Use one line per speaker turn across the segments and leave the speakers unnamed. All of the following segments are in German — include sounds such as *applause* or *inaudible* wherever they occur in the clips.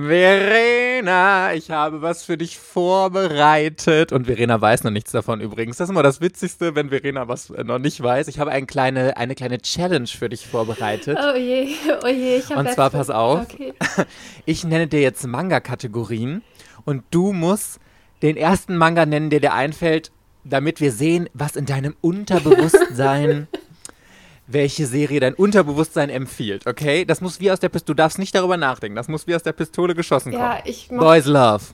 Verena, ich habe was für dich vorbereitet. Und Verena weiß noch nichts davon übrigens. Das ist immer das Witzigste, wenn Verena was äh, noch nicht weiß. Ich habe eine kleine, eine kleine Challenge für dich vorbereitet.
Oh je, oh je. Ich
und zwar, pass auf, okay. *laughs* ich nenne dir jetzt Manga-Kategorien und du musst den ersten Manga nennen, der dir einfällt, damit wir sehen, was in deinem *laughs* Unterbewusstsein welche Serie dein Unterbewusstsein empfiehlt, okay? Das muss wie aus der Pistole, du darfst nicht darüber nachdenken, das muss wie aus der Pistole geschossen kommen. Ja,
ich
mach Boys Love.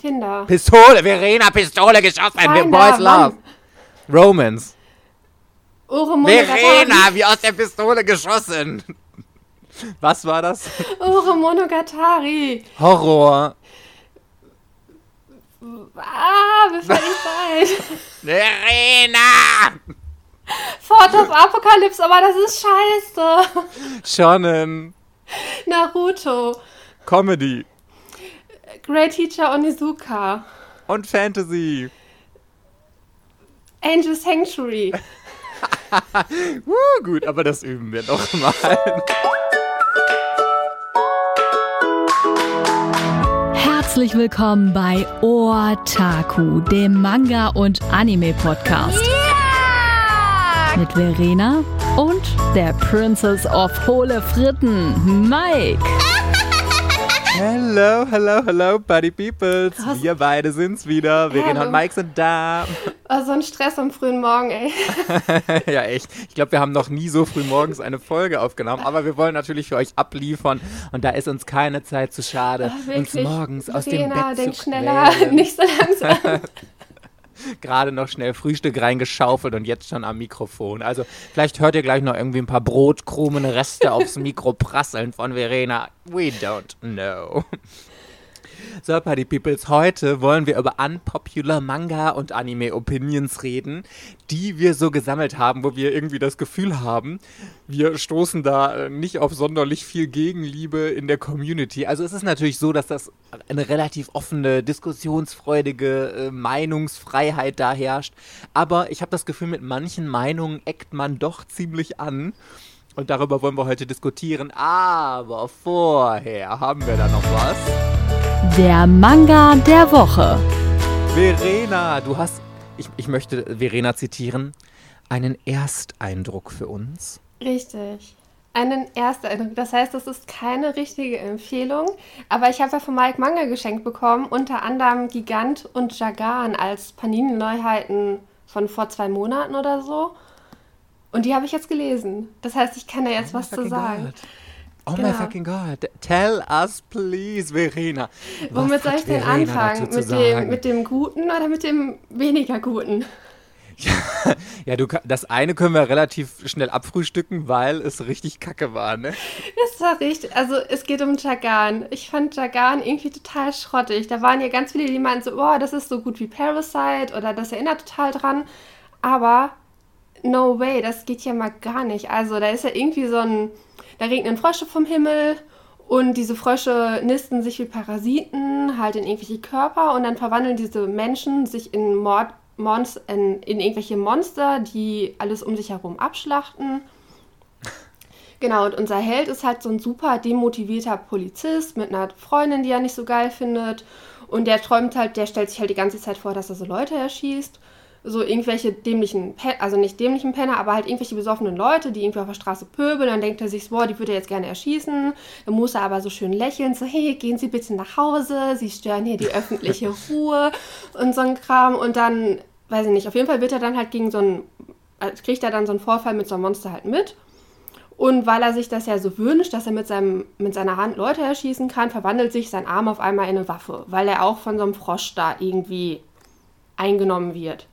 Finder.
Pistole, Verena, Pistole geschossen, Finder, Boys Love. Romance. Verena, wie aus der Pistole geschossen. Was war das?
Ure Monogatari.
Horror.
Ah, fällt nicht ein.
Verena! *laughs*
Fort of Apocalypse, aber das ist scheiße.
Shonen.
Naruto.
Comedy.
Great Teacher Onizuka.
Und Fantasy.
Angel Sanctuary. *laughs*
uh, gut, aber das üben wir noch mal.
Herzlich willkommen bei Otaku, dem Manga- und Anime-Podcast. Yeah! Mit Verena und der Princess of Hohle Fritten, Mike. *laughs*
Hello, hello, hello, Buddy Peoples. Was? Wir beide sind's wieder. Verena Hallo. und Mike sind da.
Oh, so ein Stress am frühen Morgen, ey. *laughs*
ja, echt. Ich glaube, wir haben noch nie so früh morgens eine Folge aufgenommen, aber wir wollen natürlich für euch abliefern und da ist uns keine Zeit zu schade, Ach, uns morgens Verena, aus dem Bett denk zu schneller, *laughs*
nicht so langsam. *laughs*
gerade noch schnell Frühstück reingeschaufelt und jetzt schon am Mikrofon. Also vielleicht hört ihr gleich noch irgendwie ein paar Brotkrumen Reste aufs Mikro prasseln von Verena. We don't know. *laughs* So, Party Peoples, heute wollen wir über unpopular Manga und Anime Opinions reden, die wir so gesammelt haben, wo wir irgendwie das Gefühl haben, wir stoßen da äh, nicht auf sonderlich viel Gegenliebe in der Community. Also es ist natürlich so, dass das eine relativ offene, diskussionsfreudige äh, Meinungsfreiheit da herrscht. Aber ich habe das Gefühl, mit manchen Meinungen eckt man doch ziemlich an. Und darüber wollen wir heute diskutieren. Aber vorher haben wir da noch was.
Der Manga der Woche.
Verena, du hast, ich, ich möchte Verena zitieren, einen Ersteindruck für uns.
Richtig. Einen Ersteindruck. Das heißt, das ist keine richtige Empfehlung, aber ich habe ja von Mike Manga geschenkt bekommen, unter anderem Gigant und Jagan als Panini-Neuheiten von vor zwei Monaten oder so. Und die habe ich jetzt gelesen. Das heißt, ich kann da jetzt oh was zu sagen.
Oh genau. my fucking God. Tell us please, Verena.
Womit soll ich denn anfangen? Mit dem, mit dem Guten oder mit dem weniger Guten? *laughs*
Ja, ja, du, das eine können wir relativ schnell abfrühstücken, weil es richtig kacke war, ne?
Das war richtig. Also, es geht um Jagan. Ich fand Jagan irgendwie total schrottig. Da waren ja ganz viele, die meinten so, boah, das ist so gut wie Parasite oder das erinnert total dran. Aber, no way, das geht ja mal gar nicht. Also, da ist ja irgendwie so ein da regnen Frösche vom Himmel und diese Frösche nisten sich wie Parasiten halt in irgendwelche Körper und dann verwandeln diese Menschen sich in, Mord, Monst, in, in irgendwelche Monster, die alles um sich herum abschlachten. Genau, und unser Held ist halt so ein super demotivierter Polizist mit einer Freundin, die er nicht so geil findet. Und der träumt halt, der stellt sich halt die ganze Zeit vor, dass er so Leute erschießt so irgendwelche dämlichen, also nicht dämlichen Penner, aber halt irgendwelche besoffenen Leute, die irgendwie auf der Straße pöbeln. Dann denkt er sich, boah, die würde er jetzt gerne erschießen. Dann muss er aber so schön lächeln, so, hey, gehen Sie bitte nach Hause, Sie stören hier die öffentliche *laughs* Ruhe und so ein Kram. Und dann, weiß ich nicht, auf jeden Fall wird er dann halt gegen so ein, äh, kriegt er dann so einen Vorfall mit so einem Monster halt mit. Und weil er sich das ja so wünscht, dass er mit, seinem, mit seiner Hand Leute erschießen kann, verwandelt sich sein Arm auf einmal in eine Waffe, weil er auch von so einem Frosch da irgendwie eingenommen wird.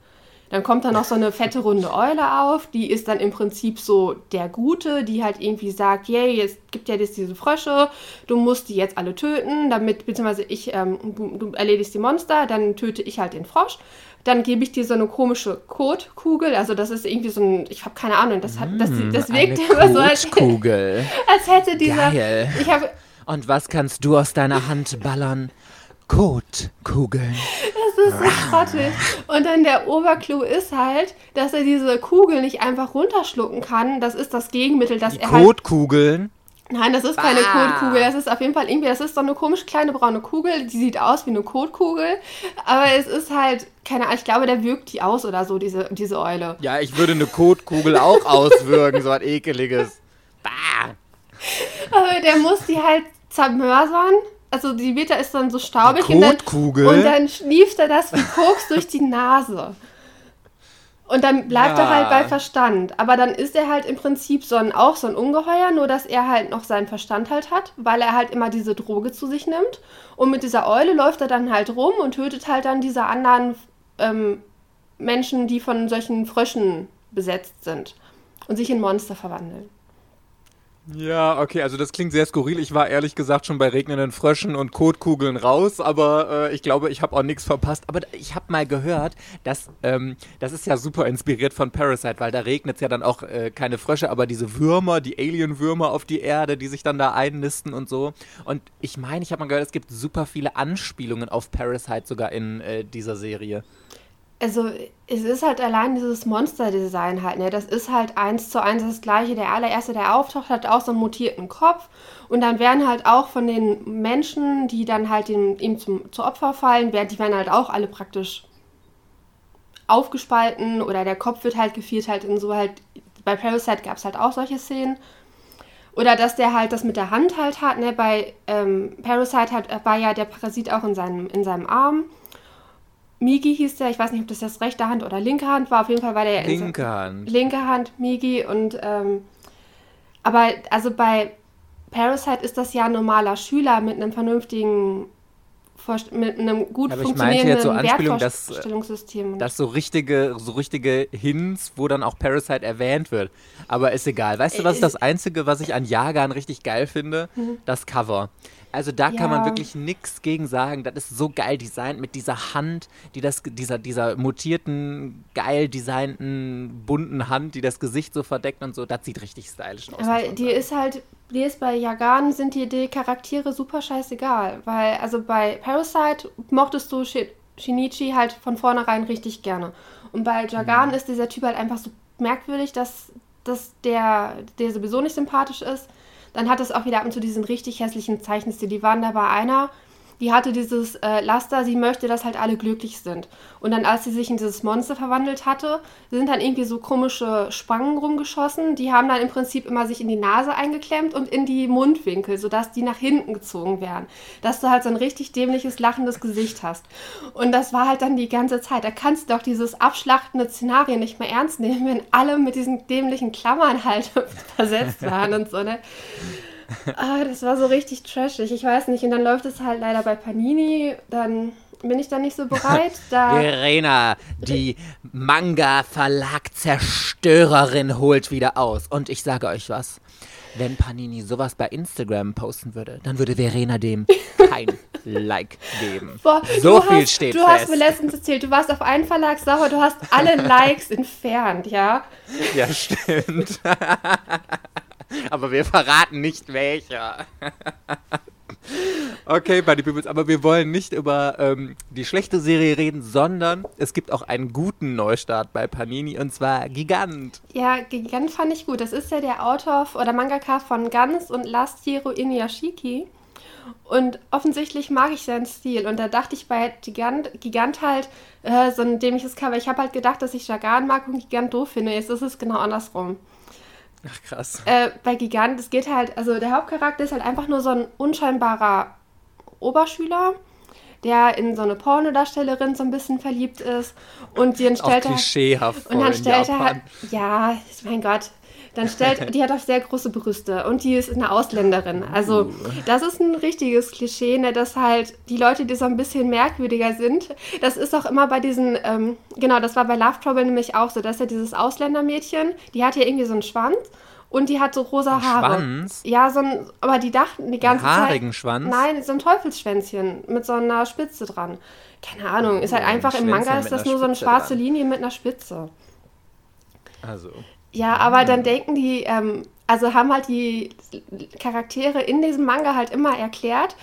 Dann kommt da noch so eine fette runde Eule auf, die ist dann im Prinzip so der Gute, die halt irgendwie sagt, yay, jetzt gibt ja jetzt diese Frösche, du musst die jetzt alle töten, damit, beziehungsweise ich, ähm, du, du erledigst die Monster, dann töte ich halt den Frosch dann gebe ich dir so eine komische Kotkugel. Also das ist irgendwie so ein, ich habe keine Ahnung, das hat, das, mm, das wirkt immer so als, als hätte dieser.
Geil.
Hab,
Und was kannst du aus deiner Hand ballern? Kotkugeln.
Das ist so schrottig. Und dann der Oberclou ist halt, dass er diese Kugel nicht einfach runterschlucken kann. Das ist das Gegenmittel, dass
Die
er
halt. Kotkugeln?
Nein, das ist keine Kotkugel. Das ist auf jeden Fall irgendwie, das ist so eine komisch kleine braune Kugel. Die sieht aus wie eine Kotkugel. Aber es ist halt, keine Ahnung, ich glaube, der wirkt die aus oder so, diese, diese Eule.
Ja, ich würde eine Kotkugel auch *laughs* auswürgen, so was ekeliges. Bah.
Aber der muss die halt zermörsern. Also die Vita ist dann so staubig. Und dann, und dann schnieft er das wie Koks durch die Nase. Und dann bleibt ja. er halt bei Verstand. Aber dann ist er halt im Prinzip so ein, auch so ein Ungeheuer, nur dass er halt noch seinen Verstand halt hat, weil er halt immer diese Droge zu sich nimmt. Und mit dieser Eule läuft er dann halt rum und tötet halt dann diese anderen ähm, Menschen, die von solchen Fröschen besetzt sind und sich in Monster verwandeln.
Ja, okay, also das klingt sehr skurril. Ich war ehrlich gesagt schon bei regnenden Fröschen und Kotkugeln raus, aber äh, ich glaube, ich habe auch nichts verpasst. Aber ich habe mal gehört, dass ähm, das ist ja super inspiriert von Parasite, weil da regnet es ja dann auch äh, keine Frösche, aber diese Würmer, die Alien-Würmer auf die Erde, die sich dann da einnisten und so. Und ich meine, ich habe mal gehört, es gibt super viele Anspielungen auf Parasite sogar in äh, dieser Serie
also es ist halt allein dieses Monster-Design halt, ne? Das ist halt eins zu eins das gleiche. Der allererste, der auftaucht, hat auch so einen mutierten Kopf. Und dann werden halt auch von den Menschen, die dann halt dem, ihm zum, zu Opfer fallen, werden, die werden halt auch alle praktisch aufgespalten oder der Kopf wird halt gefiert halt in so halt, bei Parasite gab es halt auch solche Szenen. Oder dass der halt das mit der Hand halt hat, ne? Bei ähm, Parasite hat, war ja der Parasit auch in seinem, in seinem Arm. Migi hieß der, ich weiß nicht, ob das das rechte Hand oder linke Hand war, auf jeden Fall war der
linke Hand.
Linke Hand, Migi und ähm, aber also bei Parasite ist das ja ein normaler Schüler mit einem vernünftigen mit einem gut
aber
funktionierenden
jetzt so Anspielung,
Wertvorstellungssystem.
Dass, dass so richtige, so richtige Hints, wo dann auch Parasite erwähnt wird. Aber ist egal. Weißt du, was ist das Einzige, was ich an Jagan richtig geil finde? Mhm. Das Cover. Also da ja. kann man wirklich nichts gegen sagen. Das ist so geil designt mit dieser Hand, die das, dieser, dieser mutierten, geil designten, bunten Hand, die das Gesicht so verdeckt und so. Das sieht richtig stylisch aus.
Aber die ist halt, die ist bei Yagan sind die, die Charaktere super scheißegal. Weil, also bei Parasite mochtest du Shinichi halt von vornherein richtig gerne. Und bei Jagan mhm. ist dieser Typ halt einfach so merkwürdig, dass, dass der, der sowieso nicht sympathisch ist dann hat es auch wieder ab und zu diesen richtig hässlichen Zeichenstil. Die waren da bei einer, die hatte dieses äh, Laster, sie möchte, dass halt alle glücklich sind. Und dann, als sie sich in dieses Monster verwandelt hatte, sind dann irgendwie so komische Spangen rumgeschossen. Die haben dann im Prinzip immer sich in die Nase eingeklemmt und in die Mundwinkel, sodass die nach hinten gezogen werden. Dass du halt so ein richtig dämliches, lachendes Gesicht hast. Und das war halt dann die ganze Zeit. Da kannst du doch dieses abschlachtende Szenario nicht mehr ernst nehmen, wenn alle mit diesen dämlichen Klammern halt *laughs* versetzt waren und so, ne? Ah, das war so richtig trashig. Ich weiß nicht. Und dann läuft es halt leider bei Panini. Dann bin ich da nicht so bereit. *laughs* Da
Verena, die Manga-Verlag-Zerstörerin holt wieder aus. Und ich sage euch was. Wenn Panini sowas bei Instagram posten würde, dann würde Verena dem kein *laughs* Like geben. Boah, so viel
hast,
steht
du
fest.
Du hast mir letztens erzählt, du warst auf einen Verlag sauer, du hast alle *laughs* Likes entfernt, ja?
Ja, stimmt. Aber wir verraten nicht welcher. okay, Buddy Peoples, aber wir wollen nicht über ähm, die schlechte Serie reden, sondern es gibt auch einen guten Neustart bei Panini und zwar Gigant.
Ja, Gigant fand ich gut. Das ist ja der Autor oder Mangaka von Ganz und Last Hero Inuyashiki. Und offensichtlich mag ich seinen Stil. Und da dachte ich bei Gigant, Gigant halt, äh, so ein dämliches Cover. Ich habe halt gedacht, dass ich Jagan mag und Gigant doof finde. Jetzt ist es genau andersrum.
Ach krass.
Äh, bei Gigant, es geht halt, also der Hauptcharakter ist halt einfach nur so ein unscheinbarer Oberschüler, der in so eine Pornodarstellerin so ein bisschen verliebt ist und dann stellt
Auch klischeehaft
und dann stellt er halt, ja, mein Gott, dann stellt, *laughs* die hat auch sehr große Brüste und die ist eine Ausländerin. Also uh. das ist ein richtiges Klischee, ne, dass halt die Leute, die so ein bisschen merkwürdiger sind, das ist auch immer bei diesen, ähm, genau, das war bei Love Trouble nämlich auch so, dass ja dieses Ausländermädchen, die hat ja irgendwie so einen Schwanz und die hat so rosa ein Haare. Schwanz? Ja, so ein, aber die dachten die ganze
einen haarigen Zeit. Schwanz?
Nein, so ein Teufelsschwänzchen mit so einer Spitze dran. Keine Ahnung, ist halt einfach im Manga ist das nur so eine schwarze dran. Linie mit einer Spitze.
Also.
Ja, aber dann denken die, ähm, also haben halt die Charaktere in diesem Manga halt immer erklärt,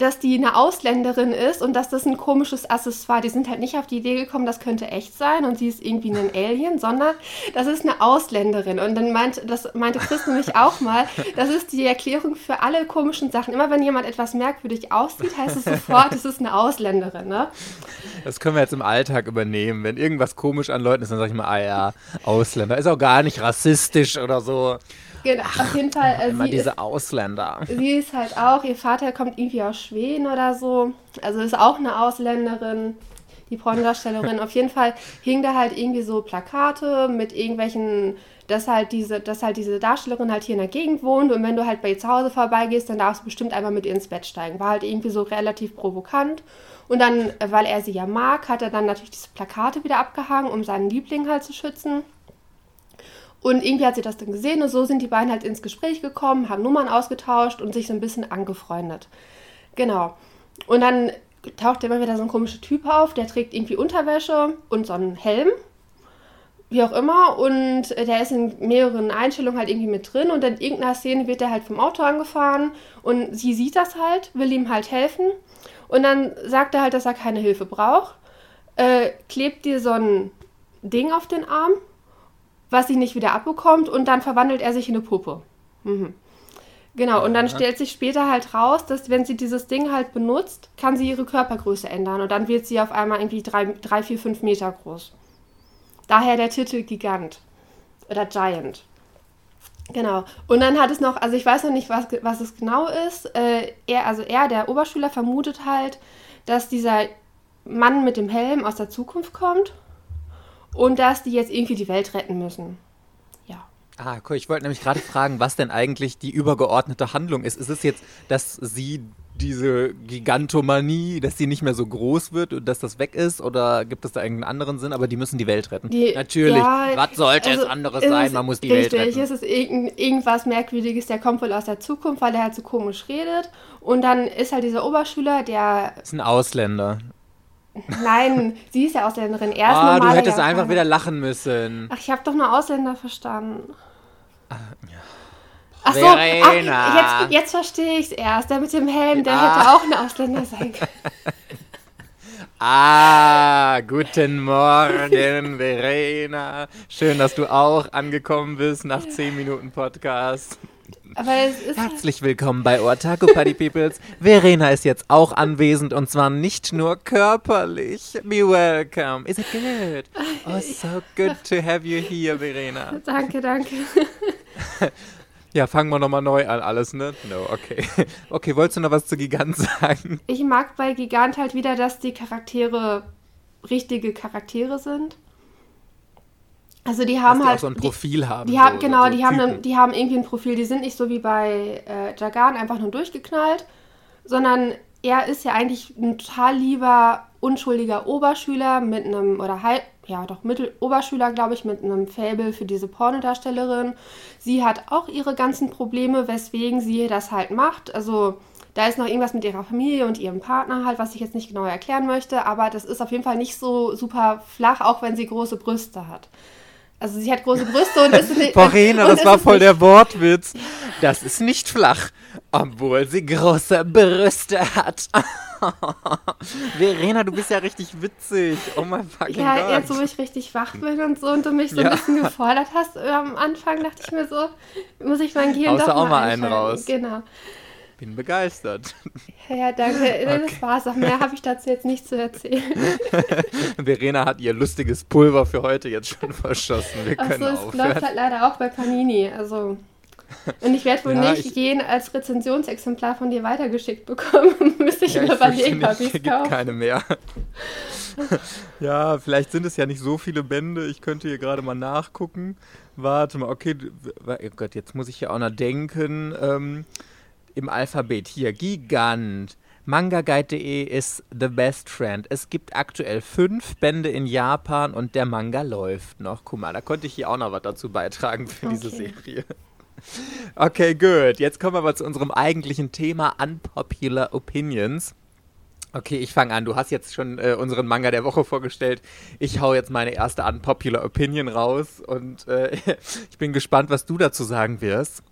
dass die eine Ausländerin ist und dass das ein komisches Accessoire. Die sind halt nicht auf die Idee gekommen, das könnte echt sein und sie ist irgendwie ein Alien, sondern das ist eine Ausländerin. Und dann meint, das meinte Chris nämlich auch mal, das ist die Erklärung für alle komischen Sachen. Immer wenn jemand etwas merkwürdig aussieht, heißt es sofort, es ist eine Ausländerin. Ne?
Das können wir jetzt im Alltag übernehmen. Wenn irgendwas komisch an Leuten ist, dann sage ich mal, ah ja, Ausländer. Ist auch gar nicht rassistisch oder so.
Genau, auf jeden Fall. Äh,
Immer diese
ist,
Ausländer.
sie ist halt auch, ihr Vater kommt irgendwie aus Schweden oder so. Also ist auch eine Ausländerin, die Pornodarstellerin. auf jeden Fall hing da halt irgendwie so Plakate mit irgendwelchen, dass halt diese, dass halt diese Darstellerin halt hier in der Gegend wohnt und wenn du halt bei ihr zu Hause vorbeigehst, dann darfst du bestimmt einmal mit ihr ins Bett steigen. War halt irgendwie so relativ provokant. Und dann, äh, weil er sie ja mag, hat er dann natürlich diese Plakate wieder abgehangen, um seinen Liebling halt zu schützen. Und irgendwie hat sie das dann gesehen und so sind die beiden halt ins Gespräch gekommen, haben Nummern ausgetauscht und sich so ein bisschen angefreundet. Genau. Und dann taucht immer wieder so ein komischer Typ auf, der trägt irgendwie Unterwäsche und so einen Helm. Wie auch immer. Und der ist in mehreren Einstellungen halt irgendwie mit drin. Und in irgendeiner Szene wird er halt vom Auto angefahren. Und sie sieht das halt, will ihm halt helfen. Und dann sagt er halt, dass er keine Hilfe braucht. Äh, klebt dir so ein Ding auf den Arm was sie nicht wieder abbekommt und dann verwandelt er sich in eine Puppe. Mhm. Genau, und dann stellt sich später halt raus, dass wenn sie dieses Ding halt benutzt, kann sie ihre Körpergröße ändern und dann wird sie auf einmal irgendwie 3, 4, 5 Meter groß. Daher der Titel Gigant oder Giant. Genau. Und dann hat es noch, also ich weiß noch nicht, was, was es genau ist. Äh, er, also er, der Oberschüler, vermutet halt, dass dieser Mann mit dem Helm aus der Zukunft kommt und dass die jetzt irgendwie die Welt retten müssen. Ja.
Ah, cool. Ich wollte nämlich gerade fragen, was denn eigentlich die übergeordnete Handlung ist. Ist es jetzt, dass sie diese Gigantomanie, dass sie nicht mehr so groß wird und dass das weg ist? Oder gibt es da irgendeinen anderen Sinn? Aber die müssen die Welt retten.
Die,
Natürlich.
Ja,
was sollte
also
es anderes sein? Man muss die
richtig,
Welt retten.
Es ist irgend, irgendwas Merkwürdiges, der kommt wohl aus der Zukunft, weil er halt so komisch redet. Und dann ist halt dieser Oberschüler, der.
Ist ein Ausländer.
Nein, sie ist ja Ausländerin. Er ist
Ah, du hättest
Japaner.
einfach wieder lachen müssen.
Ach, ich habe doch nur Ausländer verstanden.
Ah,
Ach so,
Verena.
ach, jetzt, jetzt verstehe ich es erst. Der mit dem Helm, der
Ah.
hätte auch ein Ausländer sein können. *laughs*
Ah, guten Morgen, Verena. Schön, dass du auch angekommen bist nach 10 Minuten Podcast. Herzlich willkommen bei Otaku Party Peoples. Verena ist jetzt auch anwesend und zwar nicht nur körperlich. Be welcome. Is it good? Oh, so good to have you here, Verena. *laughs*
Danke, danke. *laughs*
Ja, fangen wir nochmal neu an, alles, ne? No, okay. Okay, wolltest du noch was zu Gigant sagen?
Ich mag bei Gigant halt wieder, dass die Charaktere richtige Charaktere sind. Also die haben
die
halt.
auch so ein
die-
Profil haben.
Die haben,
so,
genau,
so
die, haben
Typen.
einen, die haben irgendwie ein Profil. Die sind nicht so wie bei äh, Jagan einfach nur durchgeknallt, sondern er ist ja eigentlich ein total lieber, unschuldiger Oberschüler mit einem, oder halb, ja doch, Mitteloberschüler, glaube ich, mit einem Faible für diese Pornodarstellerin. Sie hat auch ihre ganzen Probleme, weswegen sie das halt macht. Also da ist noch irgendwas mit ihrer Familie und ihrem Partner halt, was ich jetzt nicht genau erklären möchte, aber das ist auf jeden Fall nicht so super flach, auch wenn sie große Brüste hat. Also sie hat große Brüste und ist nicht. *laughs* Und
das war voll
nicht-
der Wortwitz. Das ist nicht flach, obwohl sie große Brüste hat. *laughs* Verena, du bist ja richtig witzig. Oh mein fucking
Ja,
Gott.
jetzt wo ich richtig wach bin und so und du mich so
Ja.
ein bisschen gefordert hast äh, am Anfang, dachte ich mir so, muss ich mein Gehirn
Haust
doch
du auch mal einen raus.
Genau.
Bin begeistert.
Ja, ja danke. *laughs* Das war's auch. Mehr habe ich dazu jetzt nicht zu erzählen. *laughs*
Verena hat ihr lustiges Pulver für heute jetzt schon verschossen. Wir
Achso,
können
es läuft halt leider auch bei Panini. Also. Und ich werde wohl
Ja,
nicht
ich-
jeden als Rezensionsexemplar von dir weitergeschickt bekommen. *laughs* Müsste ich
Ja,
mir überlegen, ob ich es kaufe.
keine mehr. ja, vielleicht sind es ja nicht so viele Bände. Ich könnte hier gerade mal nachgucken. Warte mal, okay. Oh Gott, jetzt muss ich ja auch noch denken. Ähm, Im Alphabet. Hier, Gigant. Mangaguide.de ist the best friend. Es gibt aktuell fünf Bände in Japan und der Manga läuft noch. Guck mal, da konnte ich hier auch noch was dazu beitragen für diese
Okay.
Serie. *laughs* Okay, gut. Jetzt kommen wir aber zu unserem eigentlichen Thema Unpopular Opinions. Okay, ich fange an. Du hast jetzt schon äh, unseren Manga der Woche vorgestellt. Ich hau jetzt meine erste Unpopular Opinion raus und äh, *laughs* ich bin gespannt, was du dazu sagen wirst.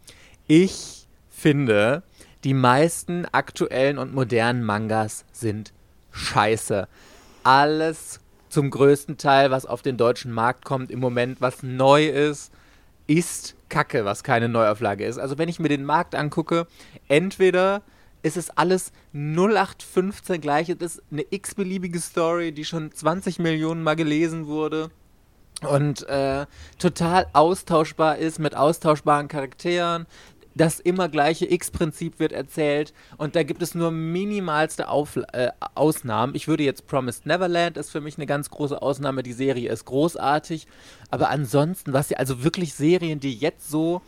Ich finde, die meisten aktuellen und modernen Mangas sind scheiße. Alles zum größten Teil, was auf den deutschen Markt kommt im Moment, was neu ist, ist Kacke, was keine Neuauflage ist. Also wenn ich mir den Markt angucke, entweder ist es alles 0815 gleich, es ist eine x-beliebige Story, die schon 20 Millionen Mal gelesen wurde und äh, total austauschbar ist mit austauschbaren Charakteren. Das immer gleiche X-Prinzip wird erzählt und da gibt es nur minimalste Auf äh, Ausnahmen. Ich würde jetzt Promised Neverland ist für mich eine ganz große Ausnahme. Die Serie ist großartig, aber ansonsten, was sie also wirklich Serien, die jetzt so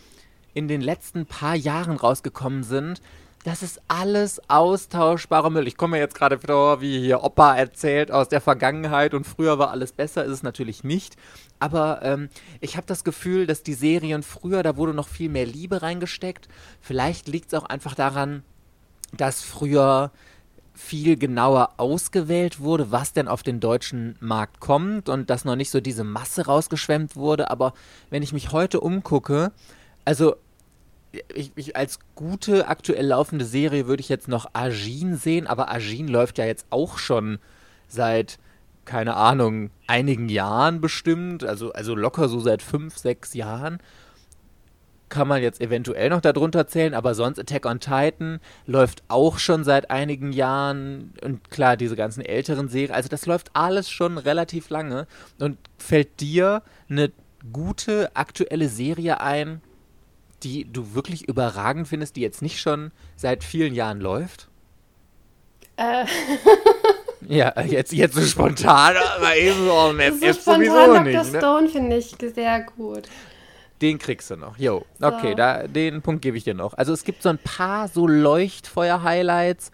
in den letzten paar Jahren rausgekommen sind, das ist alles austauschbarer Müll. Ich komme mir jetzt gerade vor, wie hier Opa erzählt aus der Vergangenheit und früher war alles besser, ist es natürlich nicht. Aber ähm, ich habe das Gefühl, dass die Serien früher, da wurde noch viel mehr Liebe reingesteckt. Vielleicht liegt es auch einfach daran, dass früher viel genauer ausgewählt wurde, was denn auf den deutschen Markt kommt und dass noch nicht so diese Masse rausgeschwemmt wurde. Aber wenn ich mich heute umgucke, also ich, ich, als gute aktuell laufende Serie würde ich jetzt noch Agin sehen, aber Agin läuft ja jetzt auch schon seit, keine Ahnung, einigen Jahren bestimmt, also, also locker so seit fünf, sechs Jahren. Kann man jetzt eventuell noch darunter zählen, aber sonst Attack on Titan läuft auch schon seit einigen Jahren und klar, diese ganzen älteren Serien, also das läuft alles schon relativ lange und fällt dir eine gute aktuelle Serie ein, die du wirklich überragend findest, die jetzt nicht schon seit vielen Jahren läuft?
Äh.
ja, jetzt, jetzt so spontan, aber eben so
am FF so sowieso Dr. nicht. Dr. Ne? Stone finde ich sehr gut.
Den kriegst du noch. Jo, so. okay, da, den Punkt gebe ich dir noch. Also es gibt so ein paar so Leuchtfeuer-Highlights.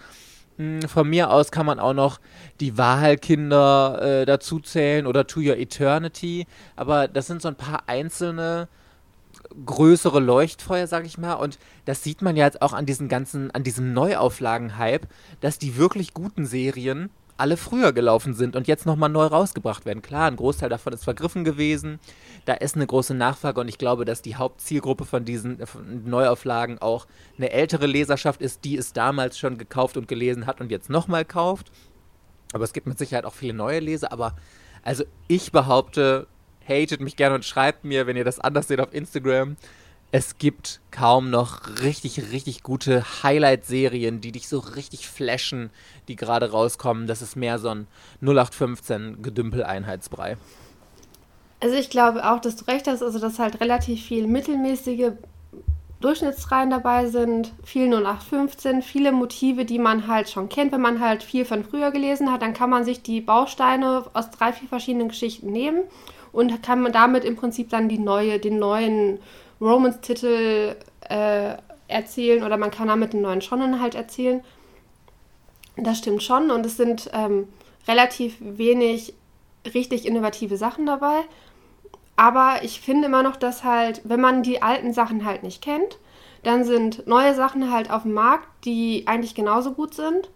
Hm, von mir aus kann man auch noch die Wahlkinder äh, dazu zählen oder To Your Eternity. Aber das sind so ein paar einzelne größere Leuchtfeuer, sag ich mal. Und das sieht man ja jetzt auch an diesen ganzen, an diesem Neuauflagen-Hype, dass die wirklich guten Serien alle früher gelaufen sind und jetzt nochmal neu rausgebracht werden. Klar, ein Großteil davon ist vergriffen gewesen. Da ist eine große Nachfrage und ich glaube, dass die Hauptzielgruppe von diesen von Neuauflagen auch eine ältere Leserschaft ist, die es damals schon gekauft und gelesen hat und jetzt nochmal kauft. Aber es gibt mit Sicherheit auch viele neue Leser. Aber also ich behaupte, hatet mich gerne und schreibt mir, wenn ihr das anders seht auf Instagram. Es gibt kaum noch richtig, richtig gute Highlight-Serien, die dich so richtig flashen, die gerade rauskommen. Das ist mehr so ein 0815 Gedümpel-Einheitsbrei.
Also ich glaube auch, dass du recht hast, also dass halt relativ viel mittelmäßige Durchschnittsreihen dabei sind, viel 0815, viele Motive, die man halt schon kennt. Wenn man halt viel von früher gelesen hat, dann kann man sich die Bausteine aus drei, vier verschiedenen Geschichten nehmen und kann man damit im Prinzip dann die neue, den neuen Romance-Titel äh, erzählen oder man kann damit den neuen Shonen halt erzählen. Das stimmt schon und es sind ähm, relativ wenig richtig innovative Sachen dabei. Aber ich finde immer noch, dass halt, wenn man die alten Sachen halt nicht kennt, dann sind neue Sachen halt auf dem Markt, die eigentlich genauso gut sind.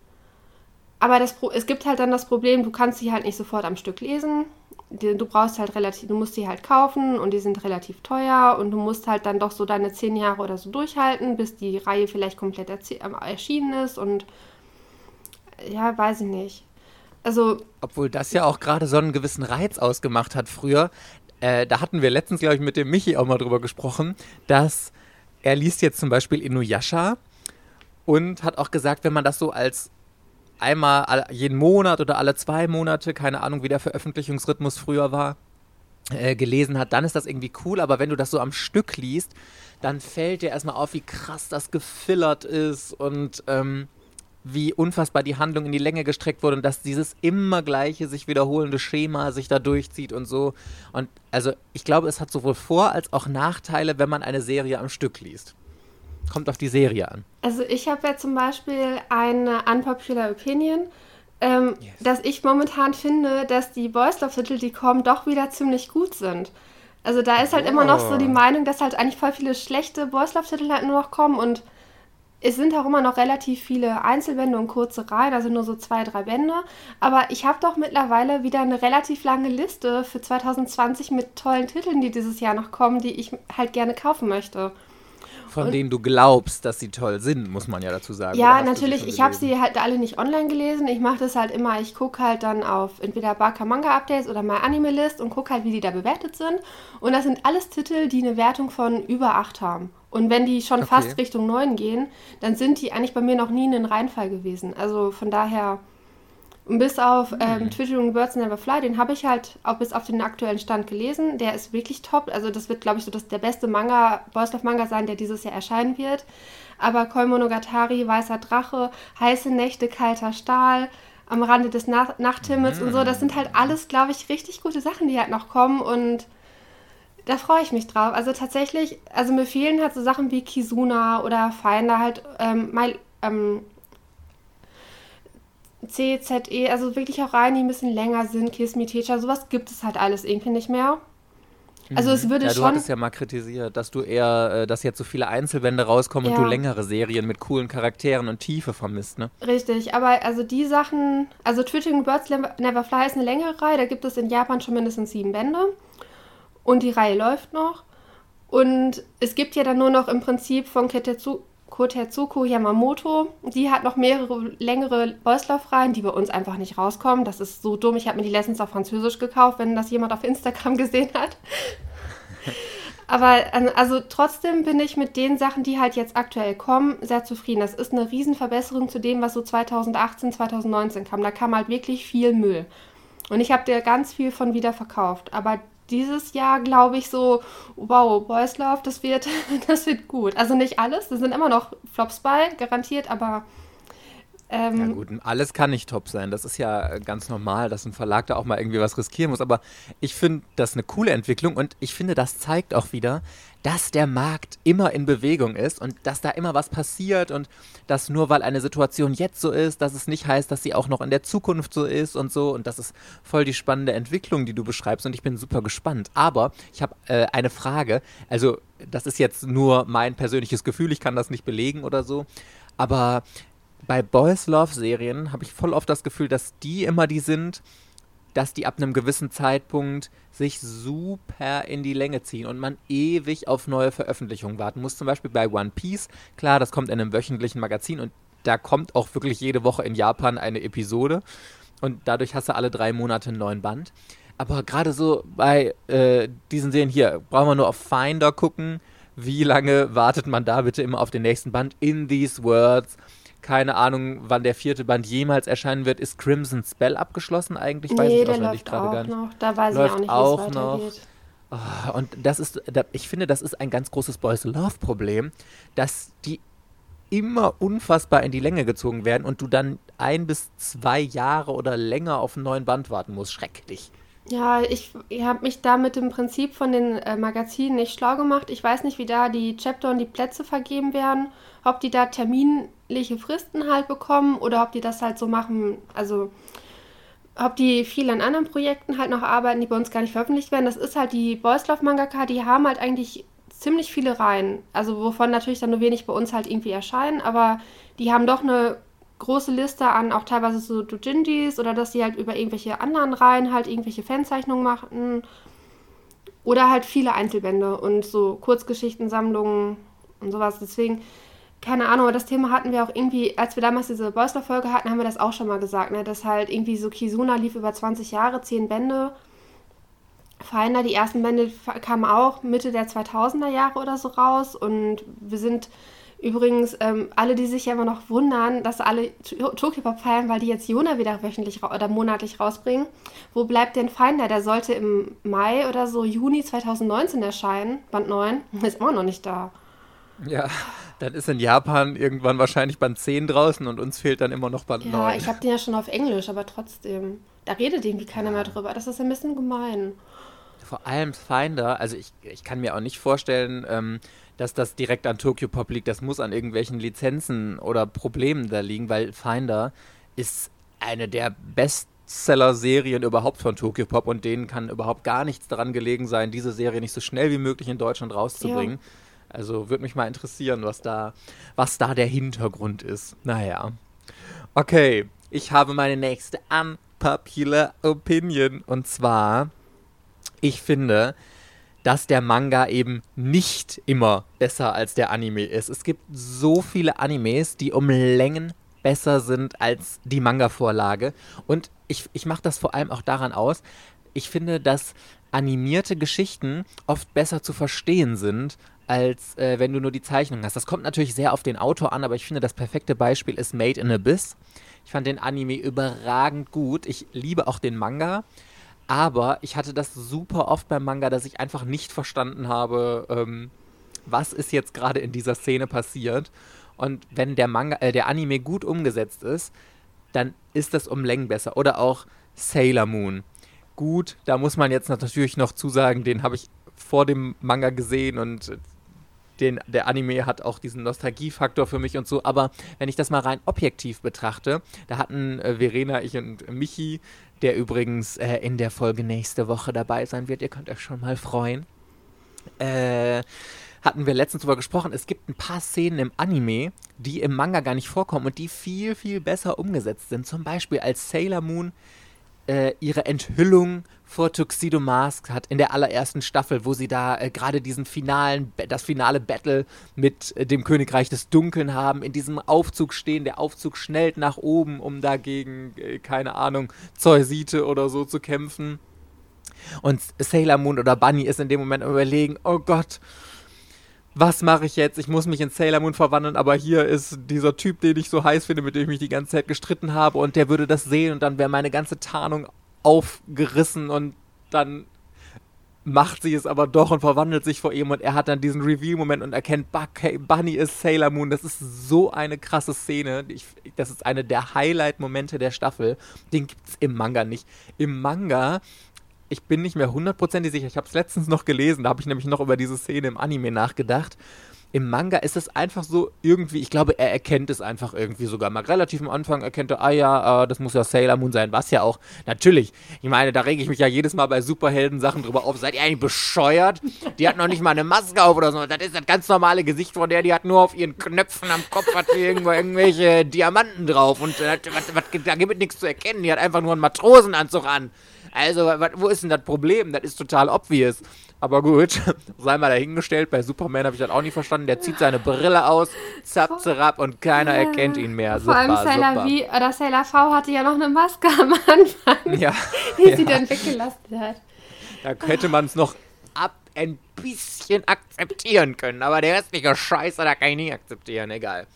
Aber das, es gibt halt dann das Problem, du kannst sie halt nicht sofort am Stück lesen du brauchst halt relativ, du musst die halt kaufen und die sind relativ teuer und du musst halt dann doch so deine zehn Jahre oder so durchhalten, bis die Reihe vielleicht komplett ähm, erschienen ist und ja, weiß ich nicht. Also.
Obwohl das ja auch gerade so einen gewissen Reiz ausgemacht hat früher. Äh, da hatten wir letztens, glaube ich, mit dem Michi auch mal drüber gesprochen, dass er liest jetzt zum Beispiel Inuyasha und hat auch gesagt, wenn man das so als einmal jeden Monat oder alle zwei Monate, keine Ahnung, wie der Veröffentlichungsrhythmus früher war, äh, gelesen hat, dann ist das irgendwie cool. Aber wenn du das so am Stück liest, dann fällt dir erstmal auf, wie krass das gefillert ist und ähm, wie unfassbar die Handlung in die Länge gestreckt wurde und dass dieses immer gleiche, sich wiederholende Schema sich da durchzieht und so. Und also ich glaube, es hat sowohl Vor- als auch Nachteile, wenn man eine Serie am Stück liest. Kommt auf die Serie an.
Also ich habe ja zum Beispiel eine unpopular Opinion, ähm, yes. dass ich momentan finde, dass die Boys Love Titel, die kommen, doch wieder ziemlich gut sind. Also da ist halt oh. immer noch so die. Meinung, dass halt eigentlich voll viele schlechte Boys Love Titel halt nur noch kommen und es sind auch immer noch relativ viele Einzelbände und kurze Reihen, also nur so zwei, drei Bände. Aber ich habe doch mittlerweile wieder eine relativ lange Liste für 2020 mit tollen Titeln, die dieses Jahr noch kommen, die ich halt gerne kaufen möchte.
Von
Und-
denen du glaubst, dass sie toll sind, muss man ja dazu sagen.
Ja, natürlich. Ich habe sie halt alle nicht online gelesen. Ich mache das halt immer. Ich gucke halt dann auf entweder Baka Manga Updates oder My Anime List und gucke halt, wie die da bewertet sind. Und das sind alles Titel, die eine Wertung von über 8 haben. Und wenn die schon
Okay.
fast Richtung 9 gehen, dann sind die eigentlich bei mir noch nie ein Reinfall gewesen. Also von daher, und bis auf ähm, Twittering Birds Never Fly, den habe ich halt auch bis auf den aktuellen Stand gelesen. Der ist wirklich top. Also das wird, glaube ich, so das, der beste Manga, Boys Love Manga sein, der dieses Jahr erscheinen wird. Aber Koi Monogatari, Weißer Drache, Heiße Nächte, Kalter Stahl, am Rande des Na Nachthimmels und so, das sind halt alles, glaube ich, richtig gute Sachen, die halt noch kommen und da freue ich mich drauf. Also tatsächlich, also mir fehlen halt so Sachen wie Kizuna oder Finder halt, ähm, My, ähm, CZE, also wirklich auch Reihen, die ein bisschen länger sind, Kiss Me Teacher, sowas gibt es halt alles irgendwie nicht mehr. Also es würde
Ja, du
schon.
hattest ja mal kritisiert, dass du eher, äh, dass jetzt so viele Einzelbände rauskommen und
Ja.
du längere Serien mit coolen Charakteren und Tiefe vermisst, ne?
Richtig, aber also die Sachen, also Twittering Birds Never Fly ist eine längere Reihe, da gibt es in Japan schon mindestens sieben Bände und die Reihe läuft noch und es gibt ja dann nur noch im Prinzip von Kotetsu, Kotetsuko Yamamoto, die hat noch mehrere längere Boys Love Reihen, die bei uns einfach nicht rauskommen. Das ist so dumm, ich habe mir die Lessons auf Französisch gekauft, wenn das jemand auf Instagram *laughs* gesehen hat. Aber also trotzdem bin ich mit den Sachen, die halt jetzt aktuell kommen, sehr zufrieden. Das ist eine Riesenverbesserung zu dem, was so 2018, 2019 kam. Da kam halt wirklich viel Müll. Und ich habe dir ganz viel von wieder verkauft. Aber dieses Jahr glaube ich so, wow, Boys Love, das wird, *laughs* das wird gut. Also nicht alles, da sind immer noch Flops bei, garantiert, aber ähm,
Ja gut, alles kann nicht top sein. Das ist ja ganz normal, dass ein Verlag da auch mal irgendwie was riskieren muss. Aber ich finde das eine coole Entwicklung und ich finde, das zeigt auch wieder, dass der Markt immer in Bewegung ist und dass da immer was passiert und dass nur weil eine Situation jetzt so ist, dass es nicht heißt, dass sie auch noch in der Zukunft so ist und so. Und das ist voll die spannende Entwicklung, die du beschreibst und ich bin super gespannt. Aber ich habe äh, eine Frage. Also das ist jetzt nur mein persönliches Gefühl, ich kann das nicht belegen oder so. Aber bei Boys Love Serien habe ich voll oft das Gefühl, dass die immer die sind, dass die ab einem gewissen Zeitpunkt sich super in die Länge ziehen und man ewig auf neue Veröffentlichungen warten muss. Zum Beispiel bei One Piece. Klar, das kommt in einem wöchentlichen Magazin und da kommt auch wirklich jede Woche in Japan eine Episode und dadurch hast du alle drei Monate einen neuen Band. Aber gerade so bei äh, diesen Serien hier, brauchen wir nur auf Finder gucken. Wie lange wartet man da bitte immer auf den nächsten Band? In These Words. Keine Ahnung, wann der vierte Band jemals erscheinen wird. Ist Crimson Spell abgeschlossen eigentlich? Weiß
nee,
ich
der
auswendig gerade
auch
gar nicht.
noch. Da weiß
Läuft
ich auch nicht,
auch
wie es
noch. Ah, Und das ist, da, ich finde, das ist ein ganz großes Boys Love Problem, dass die immer unfassbar in die Länge gezogen werden und du dann ein bis zwei Jahre oder länger auf einen neuen Band warten musst. Schrecklich.
Ja, ich, ich habe mich da mit dem Prinzip von den äh, Magazinen nicht schlau gemacht. Ich weiß nicht, wie da die Chapter und die Plätze vergeben werden, ob die da terminliche Fristen halt bekommen oder ob die das halt so machen, also ob die viel an anderen Projekten halt noch arbeiten, die bei uns gar nicht veröffentlicht werden. Das ist halt die Boys Love Mangaka, die haben halt eigentlich ziemlich viele Reihen, also wovon natürlich dann nur wenig bei uns halt irgendwie erscheinen, aber die haben doch eine große Liste an auch teilweise so Doujinjis oder dass sie halt über irgendwelche anderen Reihen halt irgendwelche Fanzeichnungen machen oder halt viele Einzelbände und so Kurzgeschichtensammlungen und sowas. Deswegen, keine Ahnung, aber das Thema hatten wir auch irgendwie, als wir damals diese Boysler-Folge hatten, haben wir das auch schon mal gesagt, ne? dass halt irgendwie so Kizuna lief über 20 Jahre, 10 Bände. Finder, die ersten Bände kamen auch Mitte der 2000er Jahre oder so raus und wir sind Übrigens, ähm, alle, die sich ja immer noch wundern, dass alle To- Tokyo Pop feiern, weil die jetzt Jona wieder wöchentlich oder monatlich rausbringen. Wo bleibt denn Finder? Der sollte im Mai oder so Juni 2019 erscheinen, Band 9. *laughs* Ist immer noch nicht da.
Ja, dann ist in Japan irgendwann wahrscheinlich Band 10 draußen und uns fehlt dann immer noch Band
Ja,
9.
ich habe den ja schon auf Englisch, aber trotzdem. Da redet irgendwie keiner mehr drüber. Das ist ein bisschen gemein.
Vor allem Finder, also ich, ich kann mir auch nicht vorstellen, ähm, dass das direkt an Tokyo Pop liegt. Das muss an irgendwelchen Lizenzen oder Problemen da liegen, weil Finder ist eine der Bestseller-Serien überhaupt von Tokyo Pop und denen kann überhaupt gar nichts daran gelegen sein, diese Serie nicht so schnell wie möglich in Deutschland rauszubringen. Also würde mich mal interessieren, was da, was da der Hintergrund ist. Naja. Okay, ich habe meine nächste unpopular Opinion und zwar ich finde, dass der Manga eben nicht immer besser als der Anime ist. Es gibt so viele Animes, die um Längen besser sind als die Manga-Vorlage. Und ich, ich mache das vor allem auch daran aus, ich finde, dass animierte Geschichten oft besser zu verstehen sind, als äh, wenn du nur die Zeichnung hast. Das kommt natürlich sehr auf den Autor an, aber ich finde, das perfekte Beispiel ist Made in Abyss. Ich fand den Anime überragend gut. Ich liebe auch den Manga. Aber ich hatte das super oft beim Manga, dass ich einfach nicht verstanden habe, ähm, was ist jetzt gerade in dieser Szene passiert. Und wenn der Manga, äh, der Anime gut umgesetzt ist, dann ist das um Längen besser. Oder auch Sailor Moon. Gut, da muss man jetzt natürlich noch zusagen, den habe ich vor dem Manga gesehen und den, der Anime hat auch diesen Nostalgiefaktor für mich und so. Aber wenn ich das mal rein objektiv betrachte, da hatten äh, Verena, ich und Michi, der übrigens äh, in der Folge nächste Woche dabei sein wird, ihr könnt euch schon mal freuen, äh, hatten wir letztens darüber gesprochen, es gibt ein paar Szenen im Anime, die im Manga gar nicht vorkommen und die viel, viel besser umgesetzt sind. Zum Beispiel als Sailor Moon äh, ihre Enthüllung vor Tuxedo Mask hat in der allerersten Staffel, wo sie da äh, gerade diesen finalen, das finale Battle mit äh, dem Königreich des Dunkeln haben, in diesem Aufzug stehen, der Aufzug schnellt nach oben, um dagegen, äh, keine Ahnung, Zeusite oder so zu kämpfen. Und Sailor Moon oder Bunny ist in dem Moment überlegen, oh Gott, was mache ich jetzt? Ich muss mich in Sailor Moon verwandeln, aber hier ist dieser Typ, den ich so heiß finde, mit dem ich mich die ganze Zeit gestritten habe und der würde das sehen und dann wäre meine ganze Tarnung aufgerissen und dann macht sie es aber doch und verwandelt sich vor ihm und er hat dann diesen Reveal-Moment und erkennt, Bunny ist Sailor Moon. Das ist so eine krasse Szene. Ich, das ist eine der Highlight-Momente der Staffel. Den gibt es im Manga nicht. Im Manga ich bin nicht mehr hundertprozentig sicher. Ich habe es letztens noch gelesen, da habe ich nämlich noch über diese Szene im Anime nachgedacht. Im Manga ist es einfach so irgendwie, ich glaube, er erkennt es einfach irgendwie sogar mal. Relativ am Anfang erkennt er, ah ja, äh, das muss ja Sailor Moon sein, was ja auch. Natürlich, ich meine, da rege ich mich ja jedes Mal bei Superhelden-Sachen drüber auf. Seid ihr eigentlich bescheuert? Die hat noch nicht mal eine Maske auf oder so. Das ist das ganz normale Gesicht von der, die hat nur auf ihren Knöpfen am Kopf hat irgendwo irgendwelche Diamanten drauf. Und äh, was, was, da gibt es nichts zu erkennen. Die hat einfach nur einen Matrosenanzug an. Also, wo ist denn das Problem? Das ist total obvious. Aber gut, *laughs* sei mal dahingestellt. Bei Superman habe ich das auch nicht verstanden. Der zieht seine Brille aus, zapp, zerab und keiner erkennt ihn mehr.
Vor super, allem Sailor, v, oder Sailor V hatte ja noch eine Maske am Anfang, *laughs* ja, *laughs* die ja. sie dann weggelassen hat.
Da hätte man es noch ab ein bisschen akzeptieren können. Aber der restliche Scheiße, da kann ich nicht akzeptieren. Egal.